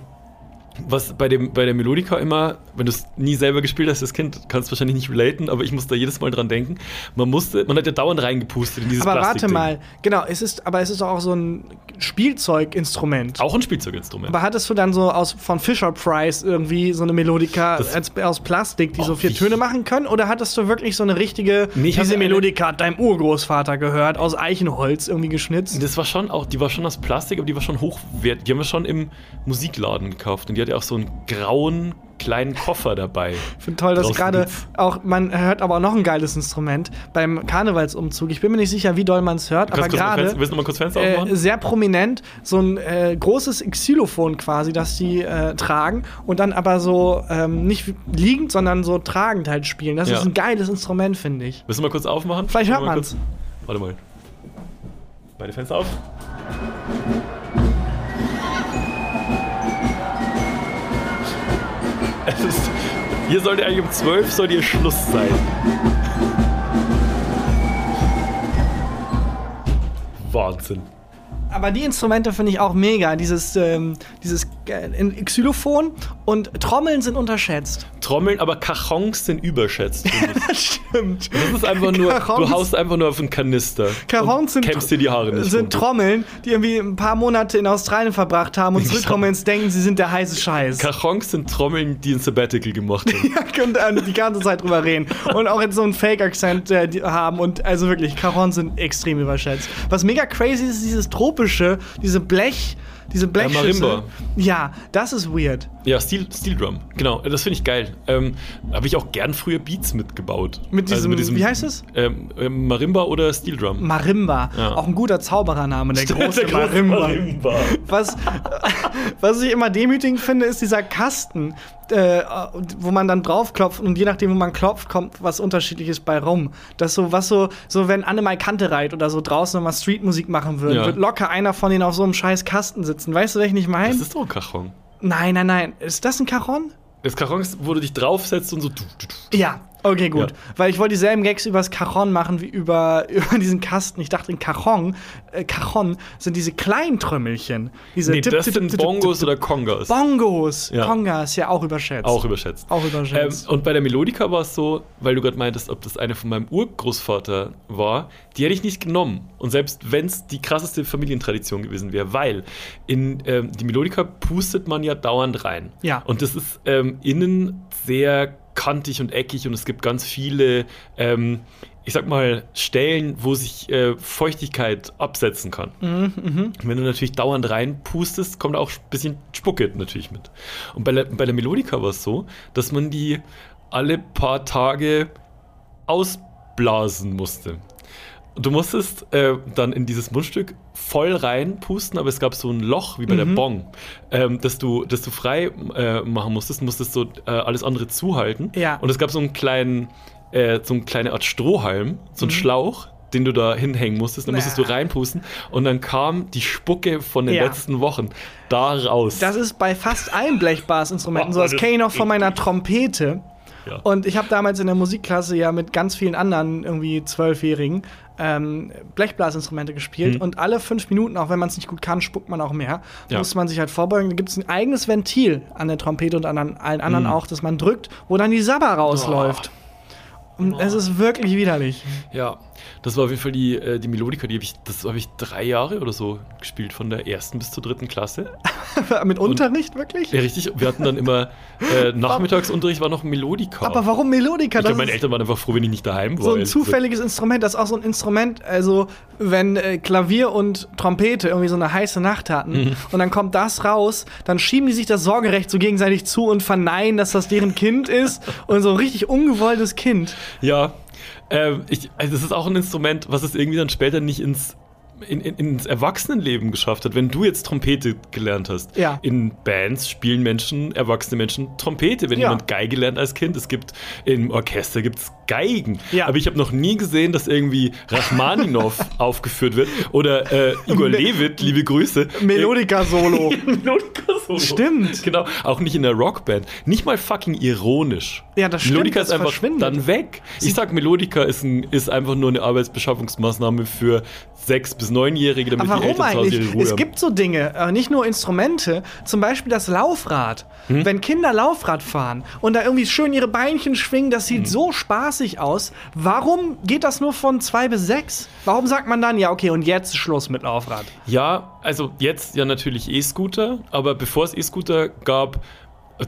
was bei, dem, bei der Melodika immer wenn du es nie selber gespielt hast, das Kind, kannst du wahrscheinlich nicht relaten, aber ich muss da jedes Mal dran denken. Man musste, man hat ja dauernd reingepustet in dieses Aber warte mal, genau, es ist, aber es ist auch so ein Spielzeuginstrument. Auch ein Spielzeuginstrument. Aber hattest du dann so aus von Fisher Price irgendwie so eine Melodika als, aus Plastik, die Oh, so vier Töne machen können? Oder hattest du wirklich so eine richtige, Nee, diese Melodika hat deinem Urgroßvater gehört, aus Eichenholz irgendwie geschnitzt? Das war schon auch, die war schon aus Plastik, aber die war schon hochwertig. Die haben wir schon im Musikladen gekauft und die hatte auch so einen grauen kleinen Koffer dabei. Ich finde toll, dass gerade auch, man hört aber auch noch ein geiles Instrument beim Karnevalsumzug. Ich bin mir nicht sicher, wie doll man es hört, aber gerade willst du mal kurz Fenster äh, aufmachen? sehr prominent so ein äh, großes Xylophon quasi, das die äh, tragen und dann aber so ähm, nicht liegend, sondern so tragend halt spielen. Das Ja. ist ein geiles Instrument, finde ich. Willst du mal kurz aufmachen? Vielleicht hört man's. kurz- Warte mal. Beide Fenster auf. Ist, hier sollte eigentlich um 12 soll hier Schluss sein. Wahnsinn. Aber die Instrumente finde ich auch mega. Dieses, ähm, dieses äh, Xylophon und Trommeln sind unterschätzt. Trommeln, aber Cajons sind überschätzt. [laughs] stimmt. Das ist einfach nur, du Cajons- haust einfach nur auf einen Kanister. Cajons und sind, kämmst dir die Haare nicht. sind runter. Trommeln, die irgendwie ein paar Monate in Australien verbracht haben und zurückkommen ins Denken, sie sind der heiße Scheiß. Cajons sind Trommeln, die ein Sabbatical gemacht haben. [laughs] Ja, und äh, die ganze Zeit drüber reden. Und auch jetzt so einen Fake-Akzent äh, haben. Und also wirklich, Cajons sind extrem überschätzt. Was mega crazy ist, ist dieses tropische, diese Blech, diese Blechschüssel. Marimba. Ja, das ist weird. Ja, Steel, Steel Drum. Genau, das finde ich geil. Ähm, Habe ich auch gern früher Beats mitgebaut. Also Mit diesem- wie heißt es? Ähm, ähm, Marimba oder Steel Drum. Marimba. Ja. Auch ein guter Zauberername, der [laughs] große, Der große Marimba. Marimba. Was, was ich immer demütigend finde, ist dieser Kasten, äh, wo man dann draufklopft und je nachdem, wo man klopft, kommt was Unterschiedliches bei rum. Das so, was so, so wenn Annemai Kantereit oder so draußen nochmal Streetmusik machen würde, Ja. wird locker einer von denen auf so einem scheiß Kasten sitzen. Weißt du, welchen ich meine? Das ist doch ein Cajon. Nein, nein, nein. Ist das ein Cajon? Das Cajon ist, wo du dich draufsetzt und so. Ja, okay, gut. Ja. Weil ich wollte dieselben Gags über das Cajon machen wie über, [laughs] über diesen Kasten. Ich dachte, ein Cajon, äh, Cajon sind diese kleinen Trümmelchen. Diese Nee, Tipp, das Tipp, sind Tipp, Bongos oder Congas. Bongos. Ja. Congas, ja auch überschätzt. Auch überschätzt. Auch Ähm, überschätzt. und bei der Melodika war es so, weil du gerade meintest, ob das eine von meinem Urgroßvater war, die hätte ich nicht genommen. Und selbst wenn es die krasseste Familientradition gewesen wäre, weil in ähm, die Melodika pustet man ja dauernd rein. Ja. Und das ist ähm, innen sehr kantig und eckig und es gibt ganz viele, ähm, ich sag mal, Stellen, wo sich äh, Feuchtigkeit absetzen kann. Und Wenn du natürlich dauernd reinpustest, kommt auch ein bisschen Spucke natürlich mit. Und bei der, bei der Melodika war es so, dass man die alle paar Tage ausblasen musste. Du musstest äh, dann in dieses Mundstück voll reinpusten, aber es gab so ein Loch wie bei der Bong, ähm, das, du, das du frei äh, machen musstest, musstest so äh, alles andere zuhalten. Ja. Und es gab so einen kleinen, äh, so eine kleine Art Strohhalm, so einen Schlauch, den du da hinhängen musstest. Dann musstest Ja. du reinpusten und dann kam die Spucke von den Ja. letzten Wochen da raus. Das ist bei fast allen Blechblasinstrumenten so. Das kenne ich noch von meiner Trompete. Ja. Und ich habe damals in der Musikklasse ja mit ganz vielen anderen irgendwie Zwölfjährigen ähm, Blechblasinstrumente gespielt. Mhm. Und alle fünf Minuten, auch wenn man es nicht gut kann, spuckt man auch mehr. Ja. Muss man sich halt vorbeugen. Da gibt es ein eigenes Ventil an der Trompete und an allen anderen Mhm. auch, das man drückt, wo dann die Sabber rausläuft. Und es ist wirklich widerlich. Ja, das war auf jeden Fall die, äh, die Melodika, die habe ich, das habe ich drei Jahre oder so gespielt, von der ersten bis zur dritten Klasse. [laughs] mit Unterricht wirklich? Ja, richtig. Wir hatten dann immer äh, [laughs] Nachmittagsunterricht war noch Melodika. Aber warum Melodika? ich glaube, meine Eltern waren einfach froh, wenn ich nicht daheim war. so ein zufälliges Instrument, das ist auch so ein Instrument, also wenn äh, Klavier und Trompete irgendwie so eine heiße Nacht hatten Mhm. und dann kommt das raus, dann schieben die sich das Sorgerecht so gegenseitig zu und verneinen, dass das deren Kind ist und so ein richtig ungewolltes Kind. Ja, ähm, ich, also das ist auch ein Instrument, was es irgendwie dann später nicht ins, in, in, ins Erwachsenenleben geschafft hat. Wenn du jetzt Trompete gelernt hast, Ja. in Bands spielen Menschen, erwachsene Menschen Trompete. Wenn Ja. jemand Geige lernt als Kind, es gibt im Orchester gibt's Geigen. Ja. Aber ich habe noch nie gesehen, dass irgendwie Rachmaninov [laughs] aufgeführt wird oder äh, Igor Levit, liebe Grüße. Melodika-Solo. [laughs] Melodika Solo. Stimmt. Genau, auch nicht in der Rockband. Nicht mal fucking ironisch. Ja, das stimmt, Melodica ist einfach dann weg. Ich sag, Melodica ist, ein, ist einfach nur eine Arbeitsbeschaffungsmaßnahme für sechs- bis neunjährige, damit Aber die warum Eltern zu Hause eigentlich? ihre Ruhe Es gibt so Dinge, äh, nicht nur Instrumente, zum Beispiel das Laufrad. Hm? Wenn Kinder Laufrad fahren und da irgendwie schön ihre Beinchen schwingen, das Hm. sieht so spaßig aus. Warum geht das nur von zwei bis sechs? Warum sagt man dann, ja, okay, und jetzt Schluss mit Laufrad? Ja, also jetzt ja natürlich E-Scooter, aber bevor es E-Scooter gab,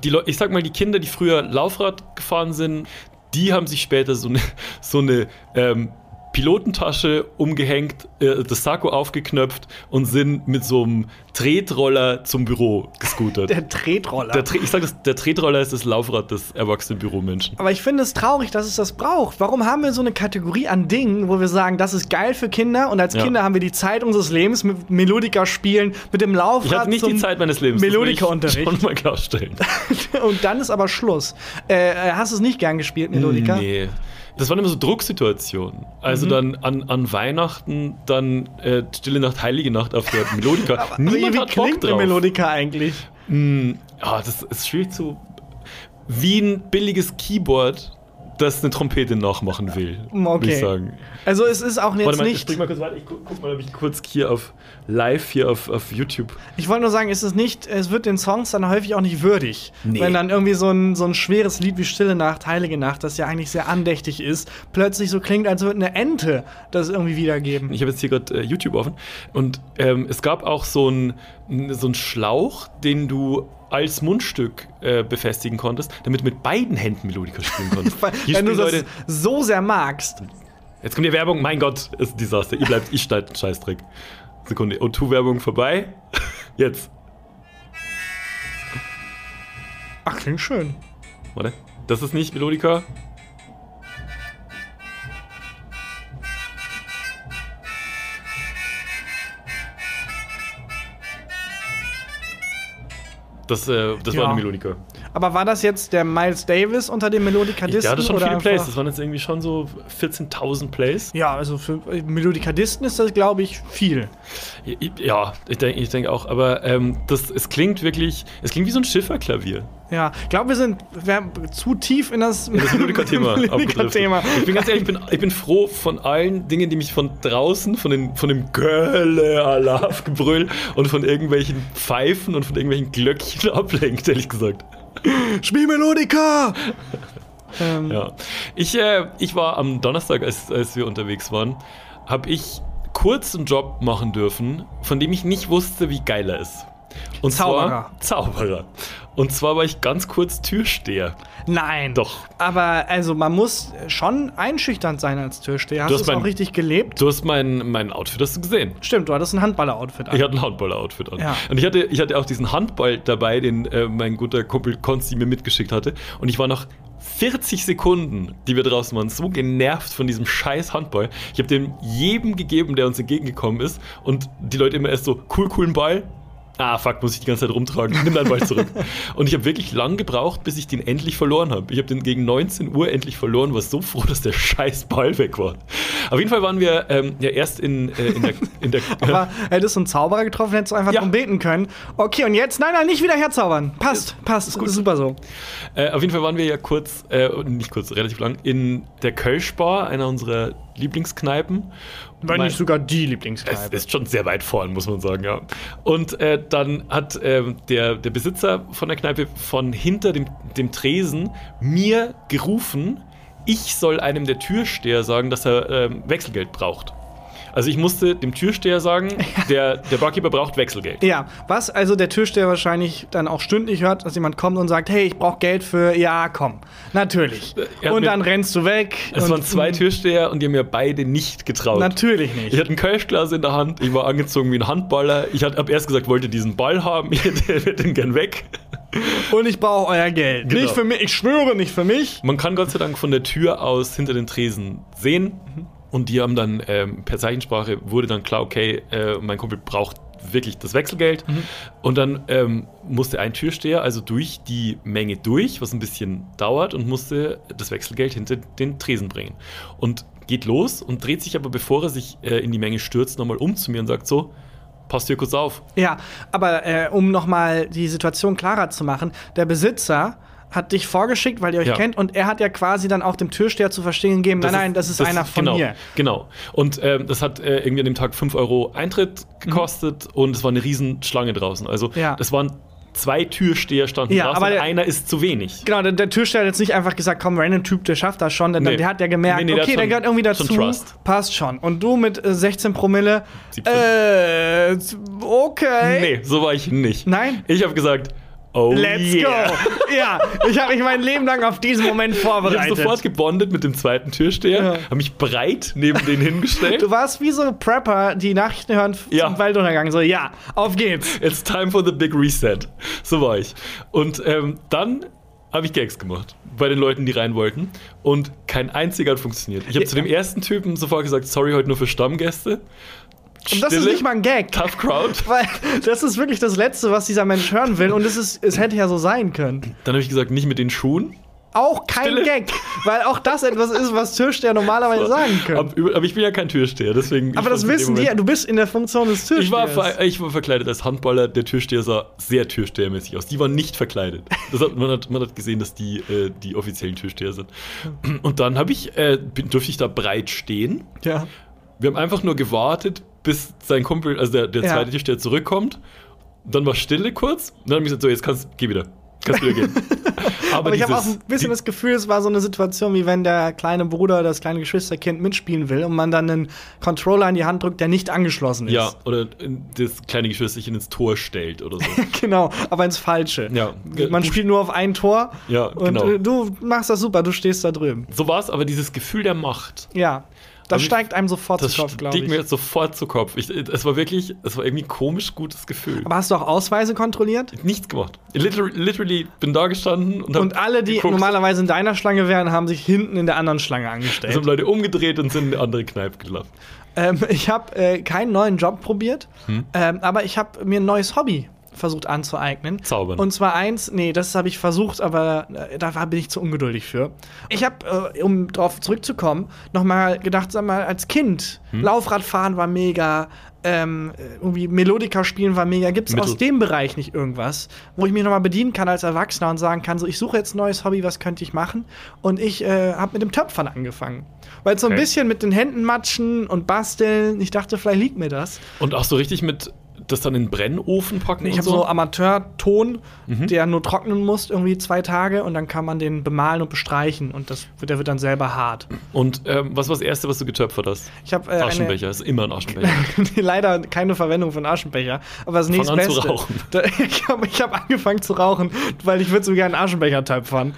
die ich sag mal, die Kinder, die früher Laufrad gefahren sind, die haben sich später so eine, so eine ähm, Pilotentasche umgehängt, äh, das Sakko aufgeknöpft und sind mit so einem Tretroller zum Büro gescootert. [laughs] Der Tretroller. Der Tre ich sag das, der Tretroller ist das Laufrad des erwachsenen Büromenschen. Aber ich finde es traurig, dass es das braucht. Warum haben wir so eine Kategorie an Dingen, wo wir sagen, das ist geil für Kinder und als Ja. Kinder haben wir die Zeit unseres Lebens mit Melodika spielen, mit dem Laufrad Ich hatte nicht die Zeit meines Lebens. Melodika-Unterricht. Schon mal klarstellen. [laughs] und dann ist aber Schluss. Äh, äh, hast du es nicht gern gespielt, Melodika? Nee. Das waren immer so Drucksituationen. Also dann an, an Weihnachten, dann äh, Stille Nacht, Heilige Nacht auf der Melodika. [laughs] Aber Niemand wie hat Bock klingt eine drauf. Melodika eigentlich? Ja, das ist schwierig zu. Wie ein billiges Keyboard, das eine Trompete nachmachen will. Würde Okay. ich sagen. Also es ist auch jetzt Warte mal, ich nicht. spring mal kurz weiter. Ich guck, guck mal, ob ich kurz hier auf live hier auf, auf YouTube. Ich wollte nur sagen, es ist nicht, es wird den Songs dann häufig auch nicht würdig. Nee. Wenn dann irgendwie so ein, so ein schweres Lied wie Stille Nacht, Heilige Nacht, das ja eigentlich sehr andächtig ist, plötzlich so klingt, als würde eine Ente das irgendwie wiedergeben. Ich habe jetzt hier gerade äh, YouTube offen und ähm, es gab auch so einen so einen Schlauch, den du als Mundstück äh, befestigen konntest, damit du mit beiden Händen Melodika spielen konntest. [laughs] Wenn du das Leute, so sehr magst. jetzt kommt die Werbung, mein Gott, ist ein Desaster. Ihr bleibt, ich schneide einen Scheißdreck. Sekunde, O2-Werbung vorbei. [laughs] Jetzt. Ach, klingt schön. Warte. Das ist nicht Melodika. Das, äh, das war Ja. eine Melodika. Aber war das jetzt der Miles Davis unter den Melodikadisten? Der hatte schon viele Plays. Das waren jetzt irgendwie schon so 14.000 Plays. Ja, also für Melodikadisten ist das, glaube ich, viel. Ja, ich denke ich denk auch. Aber ähm, das, es klingt wirklich, es klingt wie so ein Schifferklavier. Ja, ich glaube, wir sind wir haben zu tief in das, Das Melodika-Thema Melodika-Thema. abgedriftet. Ich bin ganz ehrlich, ich bin, ich bin froh von allen Dingen, die mich von draußen, von, den, von dem Gölle, Alarv-Gebrüll und von irgendwelchen Pfeifen und von irgendwelchen Glöckchen [laughs] ablenkt, ehrlich gesagt. Spiel Melodika! ähm, Ja. Ich, äh, ich war am Donnerstag, als, als wir unterwegs waren, habe ich kurz einen Job machen dürfen, von dem ich nicht wusste, wie geil er ist. Und Zauberer. Zwar, Zauberer. Und zwar war ich ganz kurz Türsteher. Nein. Doch. Aber also man muss schon einschüchternd sein als Türsteher. Hast Du hast es auch mein- richtig gelebt? Du hast mein, mein Outfit hast du gesehen. Stimmt, du hattest ein Handballer-Outfit an. Ich hatte ein Handballer-Outfit an. Ja. Und ich hatte, ich hatte auch diesen Handball dabei, den äh, mein guter Kumpel Konsti mir mitgeschickt hatte. Und ich war noch 40 Sekunden, die wir draußen waren, so genervt von diesem scheiß Handball. Ich habe dem jedem gegeben, der uns entgegengekommen ist. Und die Leute immer erst so, cool, coolen Ball. Ah, fuck, muss ich die ganze Zeit rumtragen. Nimm deinen Ball zurück. [laughs] und ich habe wirklich lang gebraucht, bis ich den endlich verloren habe. Ich habe den gegen 19 Uhr endlich verloren, war so froh, dass der [laughs] scheiß Ball weg war. Auf jeden Fall waren wir ähm, ja erst in, äh, in der. In der [laughs] Aber hättest du einen Zauberer getroffen, hättest du einfach Ja. drum beten können. Okay, und jetzt? Nein, nein, nicht wieder herzaubern. Passt, passt. gut. Super so. Äh, auf jeden Fall waren wir ja kurz, äh, nicht kurz, relativ lang, in der Kölschbar, einer unserer Lieblingskneipen. Wenn nicht sogar die Es Lieblingskneipe. ist schon sehr weit vorn, muss man sagen, ja. Und äh, dann hat ähm, der, der Besitzer von der Kneipe von hinter dem, dem Tresen mir gerufen, ich soll einem der Türsteher sagen, dass er ähm, Wechselgeld braucht. Also ich musste dem Türsteher sagen, [laughs] der, der Barkeeper braucht Wechselgeld. Ja, was also der Türsteher wahrscheinlich dann auch stündlich hört, dass jemand kommt und sagt, hey, ich brauche Geld für, ja, komm, natürlich. hat Und dann rennst du weg. Es und, waren zwei Türsteher und die haben mir beide nicht getraut. Natürlich Ich nicht. hatte ein Kölschglas in der Hand, ich war angezogen wie ein Handballer. Ich habe erst gesagt, wollte diesen Ball haben, [laughs] ich hätte den gern weg. Und ich brauche euer Geld. Genau. Nicht für mich, ich schwöre, nicht für mich. Man kann Gott sei Dank von der Tür aus hinter den Tresen sehen. Und die haben dann ähm, per Zeichensprache wurde dann klar, okay, äh, mein Kumpel braucht wirklich das Wechselgeld. Und dann ähm, musste ein Türsteher also durch die Menge durch, was ein bisschen dauert, und musste das Wechselgeld hinter den Tresen bringen. Und geht los und dreht sich aber, bevor er sich äh, in die Menge stürzt, nochmal um zu mir und sagt so, passt dir kurz auf. Ja, aber äh, um nochmal die Situation klarer zu machen, der Besitzer hat dich vorgeschickt, weil ihr euch Ja. kennt, und er hat ja quasi dann auch dem Türsteher zu verstehen gegeben, nein, nein, das ist einer von genau, mir. Genau. Und ähm, das hat äh, irgendwie an dem Tag 5 Euro Eintritt gekostet und es war eine riesen Schlange draußen. Also Mhm. Ja. das waren zwei Türsteher standen Ja, draußen aber der- einer ist zu wenig. Genau, der, der Türsteher hat jetzt nicht einfach gesagt, komm, random Typ, der schafft das schon, denn Nee. der hat ja gemerkt, Nee, nee, okay, der schon- gehört irgendwie dazu, schon passt schon. Und du mit äh, 16 Promille, 17. äh, okay. Nee, so war ich nicht. Nein? Ich habe gesagt, oh Let's yeah. go. [laughs] Ja, ich habe mich mein Leben lang auf diesen Moment Ich habe vorbereitet. sofort gebondet mit dem zweiten Türsteher, Ja. habe mich breit neben den hingestellt. Du warst wie so Prepper, die Nachrichten hören Ja. zum Weltuntergang. So, ja, auf geht's. It's time for the big reset. So war ich. Und ähm, dann habe ich Gags gemacht bei den Leuten, die rein wollten. Und kein einziger hat funktioniert. Ich habe Ja. zu dem ersten Typen sofort gesagt, sorry, heute nur für Stammgäste. Und das ist Stille, nicht mal ein Gag. Tough Crowd. [laughs] Weil das ist wirklich das Letzte, was dieser Mensch hören will. Und es, ist, es hätte ja so sein können. Dann habe ich gesagt, nicht mit den Schuhen. Auch kein Stille. Gag. Weil auch das etwas ist, was Türsteher normalerweise sagen können. Aber, aber ich bin ja kein Türsteher, deswegen. Aber das wissen die. Moment- Du bist in der Funktion des Ich war, Türstehers. ich war verkleidet als Handballer, der Türsteher sah sehr türstehermäßig aus. Die waren nicht verkleidet. Das hat, man, hat, man hat gesehen, dass die äh, die offiziellen Türsteher sind. Und dann habe ich, äh, bin, durfte ich da breit stehen. ja. Wir haben einfach nur gewartet, bis sein Kumpel, also der, der Ja. zweite Türsteher zurückkommt. Dann war Stille kurz. Und dann habe ich gesagt, so, jetzt kannst geh wieder. Kannst wieder gehen. [laughs] Aber, Aber ich habe auch ein bisschen das Gefühl, es war so eine Situation, wie wenn der kleine Bruder, das kleine Geschwisterkind mitspielen will und man dann einen Controller in die Hand drückt, der nicht angeschlossen ist. Ja, oder das kleine Geschwisterchen ins Tor stellt oder so. [laughs] Genau, aber ins Falsche. Ja. Man spielt nur auf ein Tor Ja, und genau. äh, du machst das super, du stehst da drüben. So war es, aber dieses Gefühl der Macht, Ja, das ich- steigt einem sofort das zu Kopf, glaube stieg ich. mir jetzt sofort zu Kopf. Ich, es war wirklich, es war irgendwie ein komisch gutes Gefühl. Aber hast du auch Ausweise kontrolliert? Nichts gemacht. Literally, literally bin da gestanden und Und alle, die geguckt. normalerweise in deiner Schlange wären, haben sich hinten in der anderen Schlange Es angestellt. haben Leute umgedreht und sind in eine andere Kneipe gelaufen. Ähm, ich habe äh, keinen neuen Job probiert, Hm? ähm, aber ich habe mir ein neues Hobby versucht anzueignen. Zaubern. Und zwar eins, nee, das habe ich versucht, aber äh, da war, bin ich zu ungeduldig für. Ich habe, äh, um drauf zurückzukommen, nochmal gedacht, sag mal, als Kind, Hm? Laufradfahren war mega, ähm, irgendwie Melodika spielen war mega. Gibt es aus dem Bereich nicht irgendwas, wo ich mich nochmal bedienen kann als Erwachsener und sagen kann, so, ich suche jetzt ein neues Hobby, was könnte ich machen? Und ich äh, habe mit dem Töpfern angefangen. Weil so ein Okay. bisschen mit den Händen matschen und basteln, ich dachte, vielleicht liegt mir das. Und auch so richtig mit das dann in den Brennofen packen Ich habe so. so Amateur-Ton, Mhm. der nur trocknen muss, irgendwie zwei Tage und dann kann man den bemalen und bestreichen und das, der wird dann selber hart. und ähm, was war das Erste, was du getöpfert hast? Ich habe äh, eine, Aschenbecher, ist immer ein Aschenbecher. [laughs] leider keine Verwendung von Aschenbecher, aber das Fang an zu rauchen. Da, [laughs] ich habe hab angefangen zu rauchen, weil ich würde so gerne einen Aschenbecher töpfern.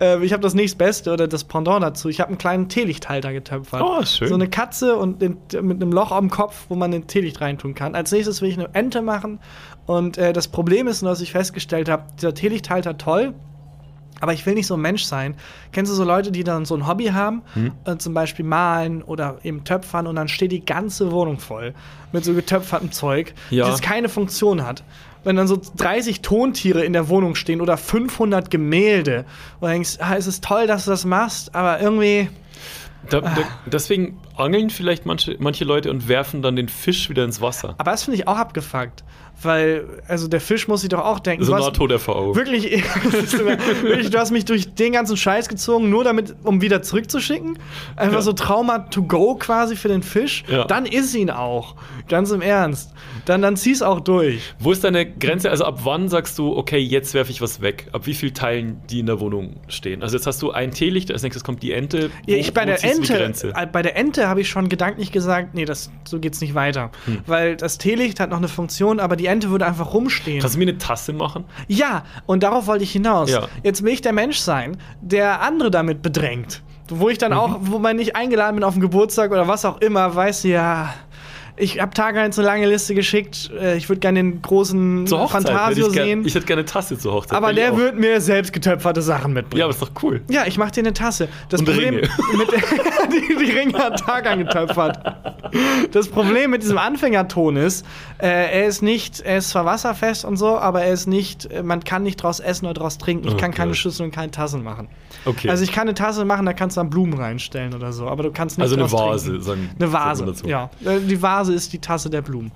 äh, ich habe das nächstbeste oder das Pendant dazu. Ich habe einen kleinen Teelichthalter getöpfert. Oh, schön. So eine Katze und den, mit einem Loch am Kopf, wo man den Teelicht reintun kann. Als nächstes will ich eine Ente machen und äh, das Problem ist, nur, was ich festgestellt habe, dieser Teelichthalter toll, aber ich will nicht so ein Mensch sein. Kennst du so Leute, die dann so ein Hobby haben, Hm. äh, zum Beispiel malen oder eben töpfern und dann steht die ganze Wohnung voll mit so getöpfertem Zeug, Ja. das keine Funktion hat. Wenn dann so 30 Tontiere in der Wohnung stehen oder 500 Gemälde und du denkst, ah, es ist toll, dass du das machst, aber irgendwie, Da, da, deswegen angeln vielleicht manche, manche Leute und werfen dann den Fisch wieder ins Wasser. aber das finde ich auch abgefuckt, weil also der Fisch muss sich doch auch denken, So du hast- NATO-FVO. Wirklich, [laughs] ist wirklich, du hast mich durch den ganzen Scheiß gezogen, nur damit, um wieder zurückzuschicken. Einfach Ja. so Trauma to go quasi für den Fisch. Ja. Dann iss ihn auch. Ganz im Ernst. Dann, dann zieh's auch durch. Wo ist deine Grenze? Also ab wann sagst du, okay, jetzt werfe ich was weg? Ab wie vielen Teilen, die in der Wohnung stehen? Also jetzt hast du ein Teelicht, als nächstes kommt die Ente. Wo, Ja, ich bei der Ente, äh, bei der Ente habe ich schon gedanklich gesagt, nee, das, so geht's nicht weiter. Hm. Weil das Teelicht hat noch eine Funktion, aber die Ente würde einfach rumstehen. Kannst du mir eine Tasse machen? Ja, und darauf wollte ich hinaus. Ja. Jetzt will ich der Mensch sein, der andere damit bedrängt. Wo ich dann auch, wo man nicht eingeladen bin auf den Geburtstag oder was auch immer, weiß ja, ich habe Tage eine lange Liste geschickt. äh, Ich würde gerne den großen Zur Hochzeit. Fantasio ich, gern, sehen. ich hätte gerne eine Tasse zur Hochzeit. aber der wird mir selbst getöpferte Sachen mitbringen. Ja, aber ist doch cool. Ja, ich mach dir eine Tasse. Das Und Problem Ringe. mit [laughs] [laughs] die, die Ringe hat Tag angetöpfert. Das Problem mit diesem Anfängerton ist, äh, er ist nicht, er ist zwar wasserfest und so, aber er ist nicht, äh, man kann nicht draus essen oder draus trinken. Ich kann keine Gott. Schüssel und keine Tassen machen. Okay. Also ich kann eine Tasse machen, da kannst du dann Blumen reinstellen oder so, aber du kannst nicht Also eine Vase, trinken. sagen Eine Vase, dazu. ja. Äh, Die Vase ist die Tasse der Blumen.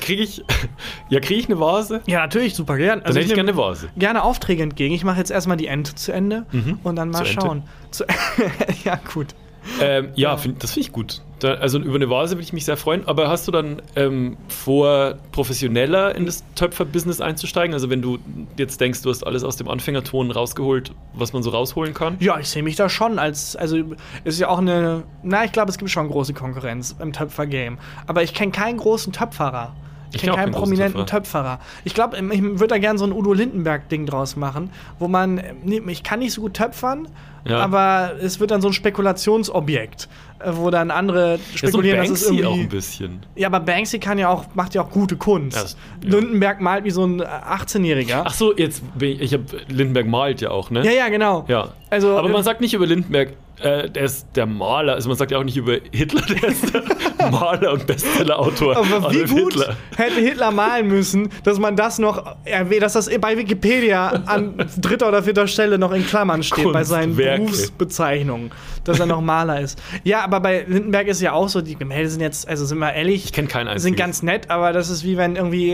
Kriege ich, [laughs] ja, kriege ich eine Vase? Ja, natürlich, super gern. Dann hätte ich nehm gerne eine Vase. Gerne Aufträge entgegen. Ich mache jetzt erstmal die Ente zu Ende und dann mal Zur schauen. Zu [laughs] ja, gut. Ähm, ja, find, das finde ich gut. Da, also über eine Vase würde ich mich sehr freuen. Aber hast du dann ähm, vor, professioneller in das Töpfer-Business einzusteigen? Also wenn du jetzt denkst, du hast alles aus dem Anfängerton rausgeholt, was man so rausholen kann? Ja, ich sehe mich da schon als, also ist ja auch eine, na, ich glaube, es gibt schon große Konkurrenz im Töpfer-Game. Aber ich kenne keinen großen Töpferer. Ich kenne keinen prominenten Töpferer. Ich glaube, ich würde da gerne so ein Udo Lindenberg-Ding draus machen, wo man, nee, ich kann nicht so gut töpfern, Ja. aber es wird dann so ein Spekulationsobjekt, äh, wo dann andere Ja, so spekulieren, dass es Banksy irgendwie. auch ein bisschen. Ja, aber Banksy kann ja auch, macht ja auch gute Kunst. Ja, das-. Lindenberg malt wie so ein äh, 18-Jähriger. Ach so, jetzt, bin ich, ich habe Lindenberg malt ja auch, ne? Ja, ja, genau. Ja. Also, Aber man äh, sagt nicht über Lindenberg, äh, der ist der Maler. Also man sagt ja auch nicht über Hitler, der ist der [laughs] Maler und Bestsellerautor. Aber wie Adolf gut Hitler. hätte Hitler malen müssen, dass man das noch erwähnt, dass das bei Wikipedia an dritter oder vierter Stelle noch in Klammern steht bei seinen Kunstwerke. Berufsbezeichnungen, dass er noch Maler ist. Ja, aber bei Lindenberg ist ja auch so, die Gemälde sind jetzt, also sind wir ehrlich, Ich kenn kein einziges. sind ganz nett, aber das ist wie wenn irgendwie,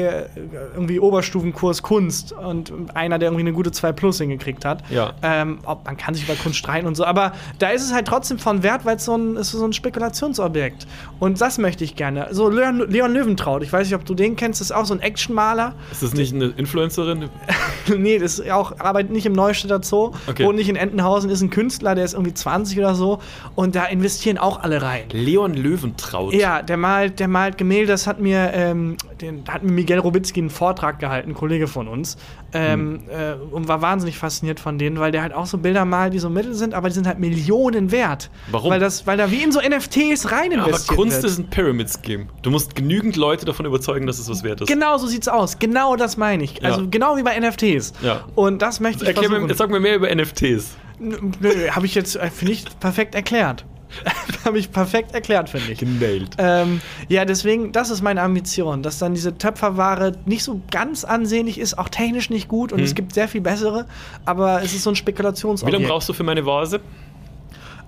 irgendwie Oberstufenkurs Kunst und einer, der irgendwie eine gute 2 Plus hingekriegt hat. Ja. Ähm, ob, man kann sich über Kunst streiten und so, aber da ist es halt trotzdem von Wert, weil es so ein, ist so ein Spekulationsobjekt. Und das möchte ich gerne. So Leon, Leon Löwentraut, ich weiß nicht, ob du den kennst, das ist auch so ein Actionmaler. Ist das nicht eine Influencerin? [laughs] nee, das ist auch, arbeitet nicht im Neustädter Zoo, Okay. wohnt nicht in Entenhausen, ist ein Künstler, der ist irgendwie 20 oder so. Und da investieren auch alle rein. Leon Löwentraut. Ja, der malt, der malt Gemälde. Das hat mir, ähm, den, hat mir Miguel Robitzky einen Vortrag gehalten, ein Kollege von uns. Ähm, äh, und war wahnsinnig fasziniert von denen, weil der halt auch so Bilder malt, die so mittel sind, aber die sind halt Millionen wert. Warum? Weil, das, weil da wie in so NFTs rein Aber investiert Kunst wird. ist ein Pyramid-Scheme. Du musst genügend Leute davon überzeugen, dass es was wert ist. Genau so sieht's aus. Genau das meine ich. Also Ja. genau wie bei NFTs. Ja. Und das möchte ich Erklär mir, versuchen. jetzt sag mir mehr über NFTs. Nö, habe ich jetzt, äh, finde ich, perfekt erklärt. [laughs] habe ich perfekt erklärt, finde ich. Genailt. Ähm, ja, deswegen, das ist meine Ambition, dass dann diese Töpferware nicht so ganz ansehnlich ist, auch technisch nicht gut und es gibt sehr viel bessere, aber es ist so ein Wie Spekulationsobjekt. lange brauchst du für meine Vase?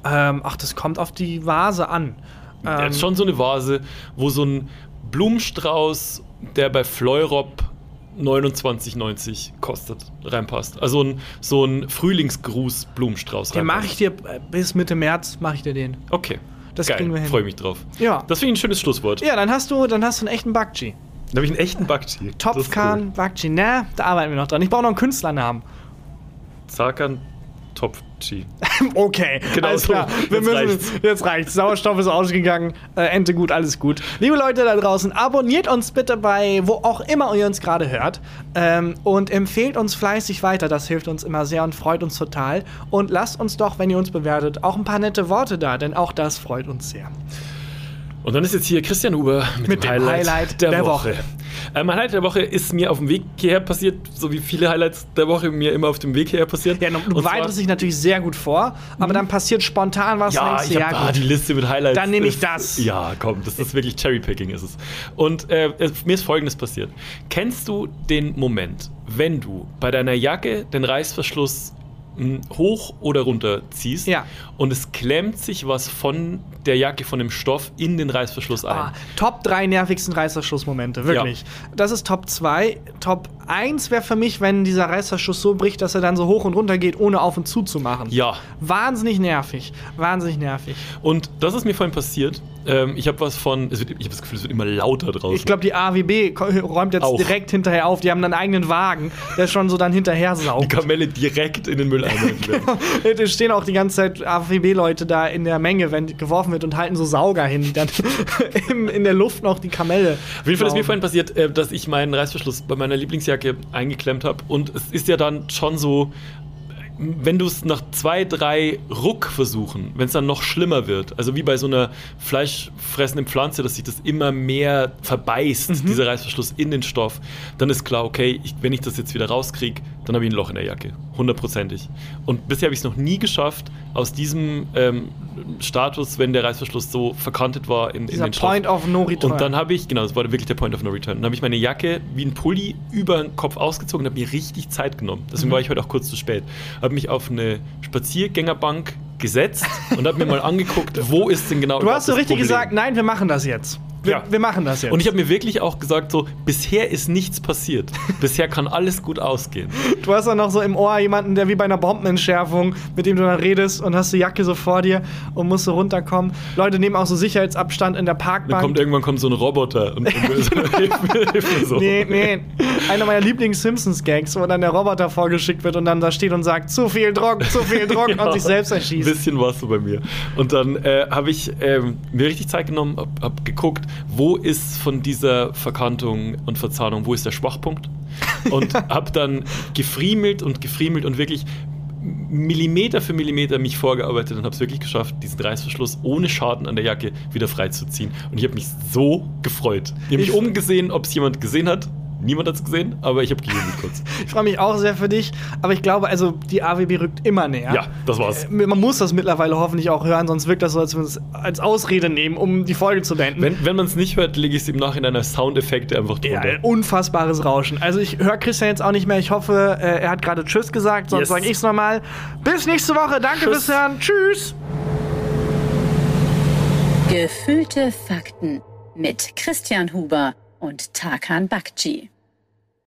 ähm, ach, das kommt auf die Vase an. Ja, Ähm, ist schon so eine Vase, wo so ein Blumenstrauß, der bei Fleurop 29,90 kostet, reinpasst. Also ein, so ein Frühlingsgruß-Blumenstrauß. den mache ich dir äh, bis Mitte März, mache ich dir den. Okay. Das Geil. kriegen wir hin. Freue mich drauf. Ja. Das finde ich ein schönes Schlusswort. Ja, dann hast du, dann hast du einen echten Bakchi. Da habe ich einen echten Bakchi. Topfkan Bakchi. Na, da arbeiten wir noch dran. Ich brauche noch einen Künstlernamen. cool. Zakan Topfchi. [laughs] Okay, Genau alles so. klar. Wir Jetzt müssen, reicht's. Jetzt reicht's. Sauerstoff ist ausgegangen. Äh, Ente gut, alles gut. Liebe Leute da draußen, abonniert uns bitte bei wo auch immer ihr uns gerade hört. Ähm, und empfehlt uns fleißig weiter. Das hilft uns immer sehr und freut uns total. Und lasst uns doch, wenn ihr uns bewertet, auch ein paar nette Worte da, denn auch das freut uns sehr. Und dann ist jetzt hier Christian Huber mit, Mit dem Highlight der Woche. Äh, mein Highlight der Woche ist mir auf dem Weg hierher passiert, so wie viele Highlights der Woche mir immer auf dem Weg hierher passiert. Ja, du, weitest dich natürlich sehr gut vor, aber dann passiert spontan was. Ja, ich hab, ah, die Liste mit Highlights. Dann nehme ich das. Ja, komm, das ist wirklich Cherrypicking ist es. Und äh, es- mir ist Folgendes passiert. Kennst du den Moment, wenn du bei deiner Jacke den Reißverschluss hoch oder runter ziehst Ja. und es klemmt sich was von der Jacke, von dem Stoff in den Reißverschluss ein? Ah, Top 3 nervigsten Reißverschlussmomente, wirklich. Das ist Top 2. Top 1 wäre für mich, wenn dieser Reißverschluss so bricht, dass er dann so hoch und runter geht, ohne auf und zu zu machen. Ja. Wahnsinnig nervig. Wahnsinnig nervig. Und das ist mir vorhin passiert. Ähm, ich habe was von, wird, ich habe das Gefühl, es wird immer lauter draußen. Ich glaube, die AWB räumt jetzt Auch. direkt hinterher auf. Die haben einen eigenen Wagen, der schon so dann hinterher die saugt. Kamelle direkt in den Mülleimer. [laughs] Da stehen auch die ganze Zeit AWB-Leute da in der Menge, wenn geworfen wird und halten so Sauger hin, die dann [laughs] in der Luft noch die Kamelle. Auf jeden Fall ist mir vorhin passiert, äh, dass ich meinen Reißverschluss bei meiner Lieblingsjacke eingeklemmt habe. Und es ist ja dann schon so, wenn du es nach zwei, drei Ruckversuchen, wenn es dann noch schlimmer wird, also wie bei so einer fleischfressenden Pflanze, dass sich das immer mehr verbeißt, dieser Reißverschluss in den Stoff, dann ist klar, okay, ich, wenn ich das jetzt wieder rauskriege, dann habe ich ein Loch in der Jacke. Hundertprozentig. Und bisher habe ich es noch nie geschafft, aus diesem ähm, Status, wenn der Reißverschluss so verkantet war, in, in den Stoff. Point of No Return. Und dann habe ich, genau, das war wirklich der Point of No Return. Dann habe ich meine Jacke wie ein Pulli über den Kopf ausgezogen und habe mir richtig Zeit genommen. Mhm. Deswegen war ich heute auch kurz zu spät. Habe mich auf eine Spaziergängerbank gesetzt und habe mir mal angeguckt, wo ist denn genau Du hast so richtig Problem. gesagt, nein, wir machen das jetzt. Wir, Ja. wir machen das jetzt. Und ich habe mir wirklich auch gesagt, so, bisher ist nichts passiert. bisher kann alles gut ausgehen. [laughs] du hast dann noch so im Ohr jemanden, der wie bei einer Bombenentschärfung, mit dem du dann redest und hast die Jacke so vor dir und musst so runterkommen. Leute nehmen auch so Sicherheitsabstand in der Dann Parkbank. kommt irgendwann kommt so ein Roboter und, und hilft mir- [laughs] so. Nee, nee. Einer meiner Lieblings-Simpsons-Gags, wo dann der Roboter vorgeschickt wird und dann da steht und sagt, zu viel Druck, zu viel Druck Ja, [laughs] und sich selbst Ein erschießt. bisschen war es so bei mir. Und dann äh, habe ich ähm, mir richtig Zeit genommen, habe hab geguckt, wo ist von dieser Verkantung und Verzahnung, wo ist der Schwachpunkt? Und [laughs] habe dann gefriemelt und gefriemelt und wirklich Millimeter für Millimeter mich vorgearbeitet und habe es wirklich geschafft, diesen Reißverschluss ohne Schaden an der Jacke wieder freizuziehen. Und ich habe mich so gefreut. Ich habe mich Ich- umgesehen, ob es jemand gesehen hat. Niemand hat es gesehen, aber ich habe gejubelt kurz. [laughs] Ich freue mich auch sehr für dich, aber ich glaube, also die AWB rückt immer näher. Ja, das war's. Äh, Man muss das mittlerweile hoffentlich auch hören, sonst wirkt das so, als wir es als Ausrede nehmen, um die Folge zu beenden. Wenn, wenn man es nicht hört, lege ich es im Nachhinein als Soundeffekte einfach ja, drunter. ein unfassbares Rauschen. Also ich höre Christian jetzt auch nicht mehr. Ich hoffe, äh, er hat gerade Tschüss gesagt, sonst Yes. sage ich es nochmal. Bis nächste Woche. Danke Tschüss. fürs Hören. Tschüss. Gefühlte Fakten mit Christian Huber und Tarkan Bakci.